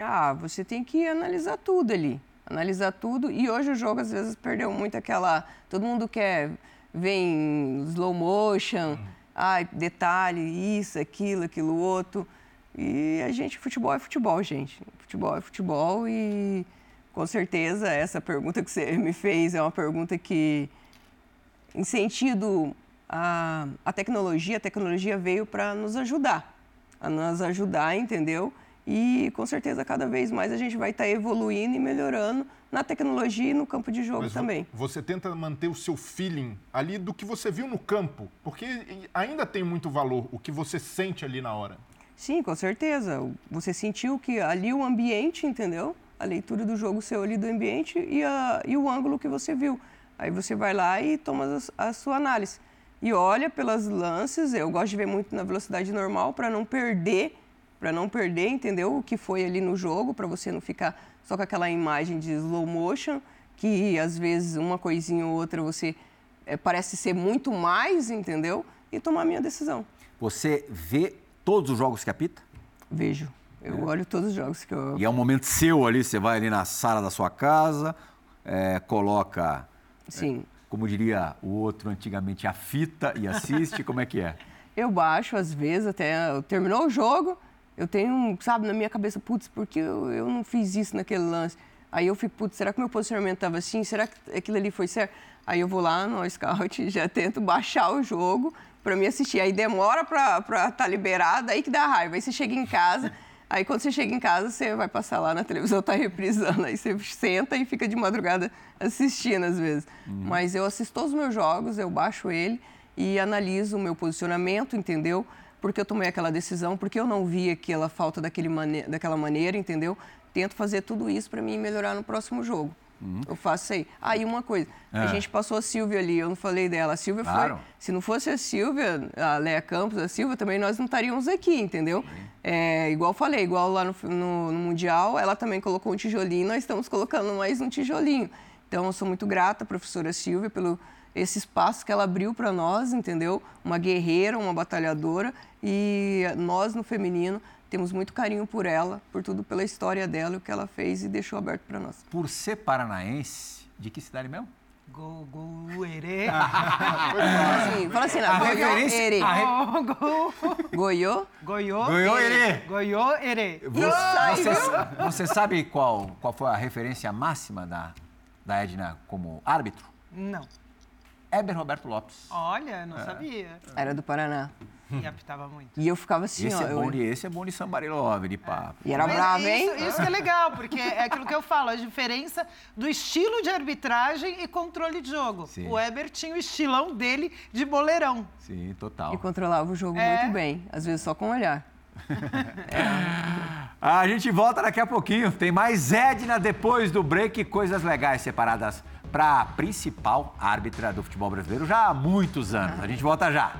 Ah, você tem que analisar tudo ali analisar tudo. E hoje o jogo, às vezes, perdeu muito aquela. Todo mundo quer ver em slow motion, uhum. ai, detalhe, isso, aquilo, aquilo outro. E a gente, futebol é futebol, gente. Futebol é futebol e com certeza essa pergunta que você me fez é uma pergunta que, em sentido, a, a tecnologia, a tecnologia veio para nos ajudar, a nos ajudar, entendeu? E com certeza cada vez mais a gente vai estar tá evoluindo e melhorando na tecnologia e no campo de jogo Mas também. Você tenta manter o seu feeling ali do que você viu no campo, porque ainda tem muito valor o que você sente ali na hora. Sim, com certeza. Você sentiu que ali o ambiente, entendeu? A leitura do jogo seu ali do ambiente e, a, e o ângulo que você viu. Aí você vai lá e toma a, a sua análise. E olha pelas lances, eu gosto de ver muito na velocidade normal para não perder para não perder, entendeu? O que foi ali no jogo, para você não ficar só com aquela imagem de slow motion, que às vezes uma coisinha ou outra você é, parece ser muito mais, entendeu? E tomar a minha decisão. Você vê todos os jogos que apita? Vejo. Eu é. olho todos os jogos que eu. E é um momento seu ali, você vai ali na sala da sua casa, é, coloca. Sim. como diria o outro antigamente, a fita e assiste, como é que é? Eu baixo, às vezes, até terminou o jogo, eu tenho, sabe, na minha cabeça, putz, porque eu, eu não fiz isso naquele lance? Aí eu fico, putz, será que meu posicionamento estava assim? Será que aquilo ali foi certo? Aí eu vou lá no Scout, já tento baixar o jogo para me assistir. Aí demora para estar tá liberado, aí que dá raiva. Aí você chega em casa, aí quando você chega em casa, você vai passar lá na televisão, tá reprisando. Aí você senta e fica de madrugada assistindo às vezes. Uhum. Mas eu assisto todos os meus jogos, eu baixo ele e analiso o meu posicionamento, entendeu? Porque eu tomei aquela decisão, porque eu não vi aquela falta daquele mane daquela maneira, entendeu? Tento fazer tudo isso para mim melhorar no próximo jogo. Uhum. Eu faço isso aí. Aí ah, uma coisa, a é. gente passou a Silvia ali, eu não falei dela. A Silvia claro. foi. Se não fosse a Silvia, a Léa Campos, a Silvia, também nós não estaríamos aqui, entendeu? É, igual falei, igual lá no, no, no, Mundial, ela também colocou um tijolinho, nós estamos colocando mais um tijolinho. Então, eu sou muito grata, professora Silvia, pelo esse espaço que ela abriu para nós, entendeu? Uma guerreira, uma batalhadora, e nós no feminino temos muito carinho por ela, por tudo pela história dela, o que ela fez e deixou aberto para nós. Por ser paranaense, de que cidade mesmo? Go, go, erê. assim, fala assim, lá, goiô, erê. Goiô? Goiô, goiô, erê. Goiô, erê. Você, você, você sabe qual, qual foi a referência máxima da, da Edna como árbitro? Não. Heber Roberto Lopes. Olha, não é. sabia. Era do Paraná. E apitava muito. E eu ficava assim, esse ó. É bom de, esse é bom de Somebody Love, de papo. E era bravo, hein? Isso, isso que é legal, porque é aquilo que eu falo, a diferença do estilo de arbitragem e controle de jogo. Sim. O Weber tinha o estilão dele de boleirão. Sim, total. E controlava o jogo é. muito bem, às vezes só com olhar. é. A gente volta daqui a pouquinho. Tem mais Edna depois do break e coisas legais separadas para a principal árbitra do futebol brasileiro já há muitos anos. A gente volta já.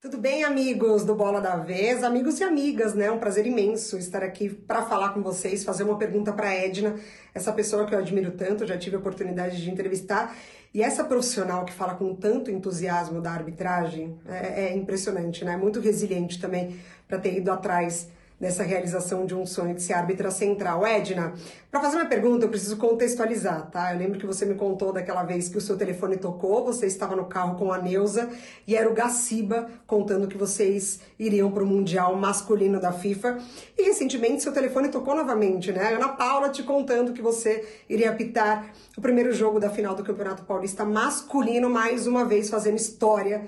Tudo bem, amigos do Bola da Vez, amigos e amigas, né? Um prazer imenso estar aqui para falar com vocês, fazer uma pergunta para Edna, essa pessoa que eu admiro tanto, já tive a oportunidade de entrevistar e essa profissional que fala com tanto entusiasmo da arbitragem é, é impressionante, né? Muito resiliente também para ter ido atrás dessa realização de um sonho de ser árbitra central. Edna, para fazer uma pergunta, eu preciso contextualizar, tá? Eu lembro que você me contou daquela vez que o seu telefone tocou, você estava no carro com a Neuza e era o Gaciba contando que vocês iriam para o Mundial Masculino da FIFA. E recentemente seu telefone tocou novamente, né? Ana Paula te contando que você iria apitar o primeiro jogo da final do Campeonato Paulista masculino, mais uma vez fazendo história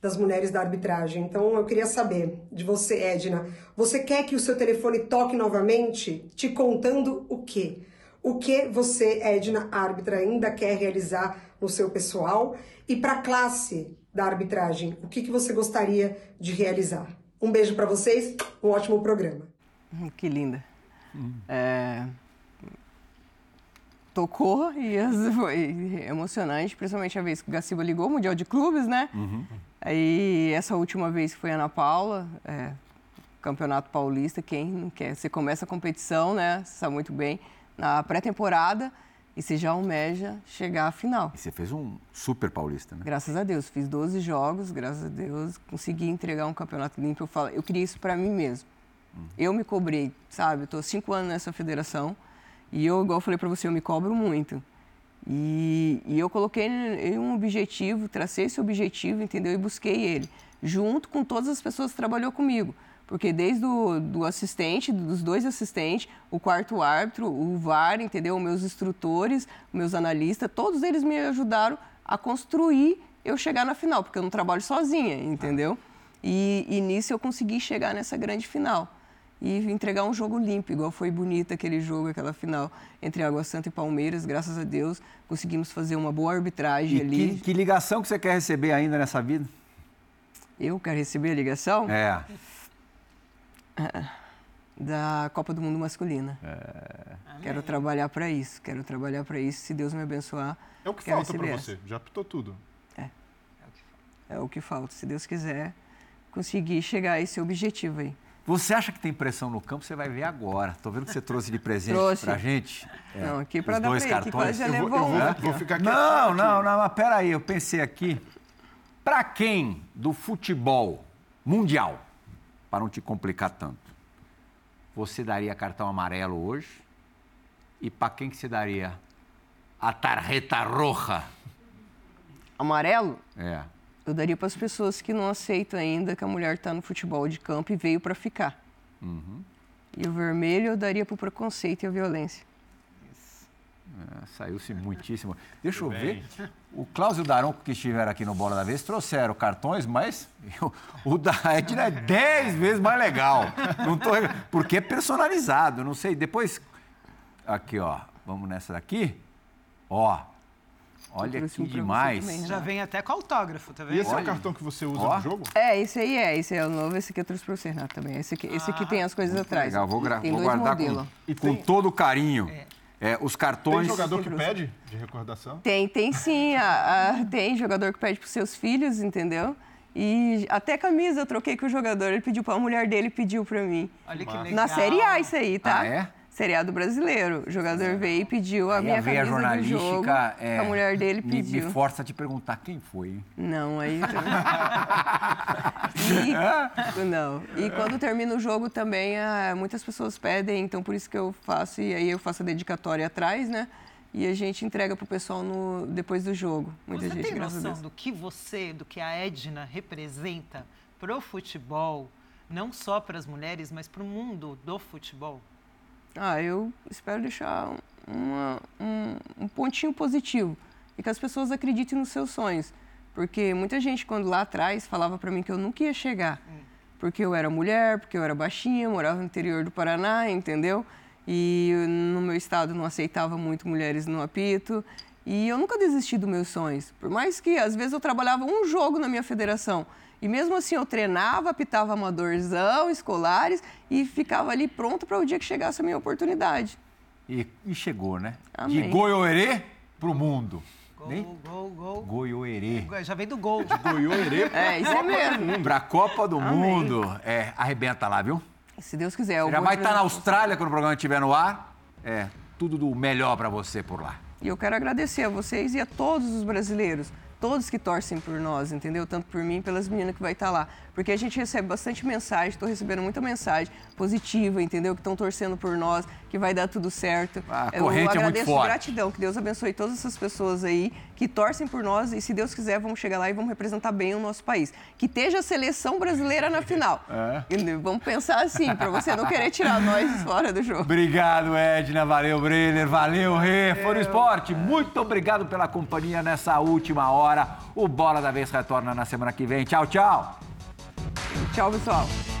das mulheres da arbitragem. Então eu queria saber de você, Edna, você quer que o seu telefone toque novamente, te contando o quê? O que você, Edna, árbitra, ainda quer realizar no seu pessoal? E para a classe da arbitragem, o que, que você gostaria de realizar? Um beijo para vocês, um ótimo programa. Hum, que linda. Hum. É... Tocou e foi emocionante, principalmente a vez que o Gaciba ligou, o Mundial de Clubes, né? Uhum. Aí, essa última vez foi a Ana Paula, é, Campeonato Paulista, quem não quer? Você começa a competição, né? Você sabe muito bem, na pré-temporada e você já almeja chegar à final. E você fez um super paulista, né? Graças a Deus, fiz 12 jogos, graças a Deus, consegui entregar um campeonato limpo. Eu, falo, eu queria isso para mim mesmo. Hum. Eu me cobrei, sabe? Eu tô cinco anos nessa federação e eu, igual eu falei para você, eu me cobro muito. E, e eu coloquei um objetivo, tracei esse objetivo, entendeu? E busquei ele, junto com todas as pessoas que trabalhou comigo. Porque desde o do assistente, dos dois assistentes, o quarto árbitro, o VAR, entendeu? Meus instrutores, meus analistas, todos eles me ajudaram a construir eu chegar na final, porque eu não trabalho sozinha, entendeu? E, e nisso eu consegui chegar nessa grande final e entregar um jogo limpo, igual foi bonito aquele jogo, aquela final entre Água Santa e Palmeiras. Graças a Deus conseguimos fazer uma boa arbitragem e ali. Que, que, ligação que você quer receber ainda nessa vida? Eu quero receber a ligação? É. Da Copa do Mundo Masculina. É. Quero trabalhar para isso, quero trabalhar para isso. Se Deus me abençoar. É o que falta para você, já apitou tudo. É. É o que falta. Se Deus quiser, conseguir chegar a esse objetivo aí. Você acha que tem pressão no campo? Você vai ver agora. Tô vendo que você trouxe de presente para pra gente. É, não, aqui para dar dois pra cartões. já levou vou, um. Vou, vou ficar Não, não, não, mas peraí, eu pensei aqui. Para quem do futebol mundial, para não te complicar tanto, você daria cartão amarelo hoje? E para quem que você daria a tarjeta roja? Amarelo? É eu daria para as pessoas que não aceitam ainda que a mulher está no futebol de campo e veio para ficar. Uhum. E o vermelho eu daria para o preconceito e a violência. É, Saiu-se muitíssimo. Deixa eu ver. O Klaus e o Daronco que estiveram aqui no Bola da Vez trouxeram cartões, mas o da Edna é dez vezes mais legal. Não tô, porque é personalizado, não sei. Depois, aqui ó, vamos nessa daqui. Ó, Olha que um demais. também, Já vem até com autógrafo, tá E vendo? esse é Olha. o cartão que você usa Ó. no jogo? É, esse aí é, esse é o novo, esse aqui eu trouxe pra você, Renato, também. Esse aqui, esse aqui tem as coisas atrás. Legal, vou, gra- tem vou dois guardar com, E com tem- todo carinho. É, os Tem cartões. jogador que pede de recordação? Tem, tem sim. a- a- tem jogador que pede pros seus filhos, entendeu? E até camisa eu troquei com o jogador. Ele pediu pra a mulher dele pediu pra mim. Olha que legal. Na Série A isso aí, tá? Ah, é? Seriado brasileiro. O jogador veio e pediu a Aí minha a veia camisa do jogo. jornalística é, a mulher dele me, me pediu. força a te perguntar quem foi. hein? Não, aí. e, não. E quando termina o jogo também, ah, muitas pessoas pedem, então por isso que eu faço, e aí eu faço a dedicatória atrás, né? E a gente entrega pro pessoal no, depois do jogo. Muita Você gente, tem noção Deus. do que você, do que a Edna representa pro futebol, não só para as mulheres, mas para o mundo do futebol? Ah, eu espero deixar uma- um, um pontinho positivo e que as pessoas acreditem nos seus sonhos. Porque muita gente, quando lá atrás, falava para mim que eu nunca ia chegar. Porque eu era mulher, porque eu era baixinha, morava no interior do Paraná, entendeu? E no meu estado não aceitava muito mulheres no apito. E eu nunca desisti dos meus sonhos. Por mais que, às vezes, eu trabalhava um jogo na minha federação. E mesmo assim eu treinava, apitava amadorzão, escolares e ficava ali pronto para o dia que chegasse a minha oportunidade. E, e chegou, né? Amém. De Goiôerê pro mundo. Gol, Nem? gol, gol. Goiôerê. Já vem do gol. Goiôerê. É, isso é mesmo. Pra Copa do Amém. Mundo. É, arrebenta lá, viu? Se Deus quiser. eu Já vai estar na Austrália quando o programa estiver no ar. É, tudo do melhor pra você por lá. E eu quero agradecer a vocês e a todos os brasileiros, todos que torcem por nós, entendeu? Tanto por mim, pelas meninas que vai estar lá. Porque a gente recebe bastante mensagem, estou recebendo muita mensagem positiva, entendeu? Que estão torcendo por nós, que vai dar tudo certo. A eu corrente é muito agradeço forte. gratidão, que Deus abençoe todas essas pessoas aí que torcem por nós e, se Deus quiser, vamos chegar lá e vamos representar bem o nosso país. Que esteja a seleção brasileira na final. É. Vamos pensar assim, para você não querer tirar nós fora do jogo. Obrigado, Edna. Valeu, Brenner. Valeu, Rê. Foro Esporte, muito obrigado pela companhia nessa última hora. O Bola da Vez retorna na semana que vem. Tchau, tchau. Tchau, pessoal.